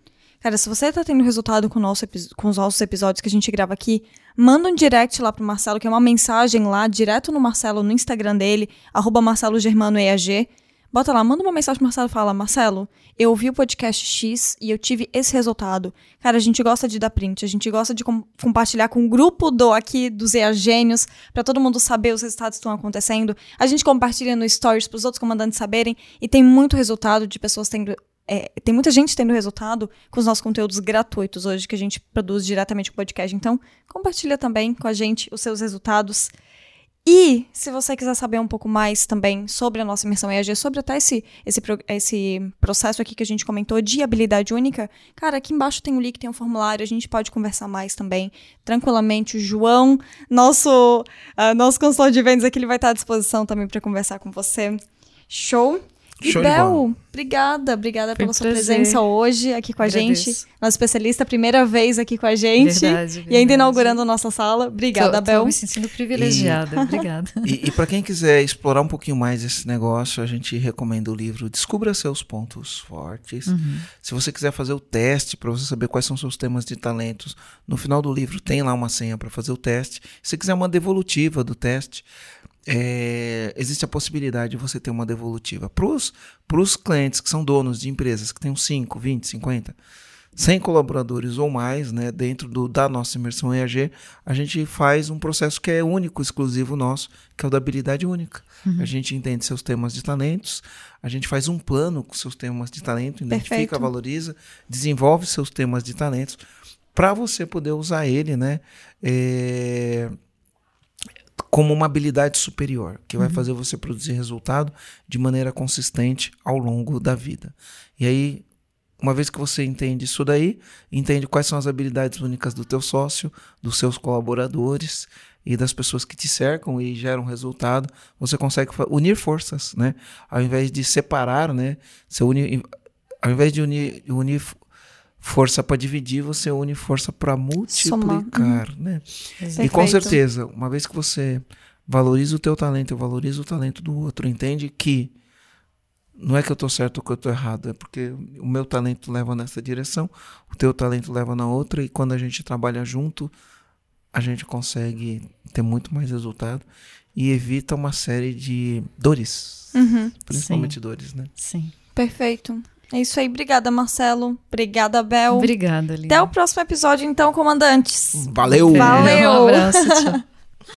Cara, se você tá tendo resultado com, nosso, com os nossos episódios que a gente grava aqui, manda um direct lá pro Marcelo, que é uma mensagem lá, direto no Marcelo, no Instagram dele, arroba. Bota lá, manda uma mensagem pro Marcelo e fala, Marcelo, eu ouvi o podcast X e eu tive esse resultado. Cara, a gente gosta de dar print, a gente gosta de com compartilhar com o grupo do aqui dos EAGênios, para todo mundo saber os resultados que estão acontecendo. A gente compartilha no Stories pros outros comandantes saberem e tem muito resultado de pessoas tendo é, tem muita gente tendo resultado com os nossos conteúdos gratuitos hoje que a gente produz diretamente com o podcast. Então, compartilha também com a gente os seus resultados. E se você quiser saber um pouco mais também sobre a nossa imersão EAG, sobre até esse, esse, esse processo aqui que a gente comentou de habilidade única, cara, aqui embaixo tem um link, tem um formulário, a gente pode conversar mais também, tranquilamente. O João, nosso, uh, nosso consultor de vendas aqui, ele vai estar à disposição também para conversar com você. Show? Show Bel, obrigada, obrigada Foi pela sua prazer. presença hoje aqui com a Agradeço. gente. Nossa especialista, primeira vez aqui com a gente. Verdade, verdade. E ainda inaugurando a nossa sala. Obrigada, tô, Bel. Tô me sentindo privilegiada. E, obrigada. E, e para quem quiser explorar um pouquinho mais esse negócio, a gente recomenda o livro Descubra Seus Pontos Fortes. Uhum. Se você quiser fazer o teste para você saber quais são seus temas de talentos, no final do livro tem lá uma senha para fazer o teste. Se quiser uma devolutiva do teste, é, existe a possibilidade de você ter uma devolutiva. Para os clientes que são donos de empresas que têm 5, 20, 50, 100 colaboradores ou mais, né, dentro do, da nossa imersão EAG, a gente faz um processo que é único, exclusivo nosso, que é o da habilidade única. Uhum. A gente entende seus temas de talentos, a gente faz um plano com seus temas de talento, identifica, Perfeito. valoriza, desenvolve seus temas de talentos para você poder usar ele, né? É como uma habilidade superior, que vai uhum. fazer você produzir resultado de maneira consistente ao longo da vida. E aí, uma vez que você entende isso daí, entende quais são as habilidades únicas do teu sócio, dos seus colaboradores e das pessoas que te cercam e geram resultado, você consegue unir forças, né? Ao invés de separar, né? Você une, ao invés de unir, unir força para dividir, você une força para multiplicar, uhum. né? E com certeza, uma vez que você valoriza o teu talento, valoriza o talento do outro, entende que não é que eu estou certo ou que eu estou errado, é porque o meu talento leva nessa direção, o teu talento leva na outra, e quando a gente trabalha junto, a gente consegue ter muito mais resultado e evita uma série de dores, uhum. principalmente Sim. dores, né? Sim. Perfeito. É isso aí. Obrigada, Marcelo. Obrigada, Bel. Obrigada, Lina. Até o próximo episódio, então, comandantes. Valeu! Valeu! Um abraço, tchau.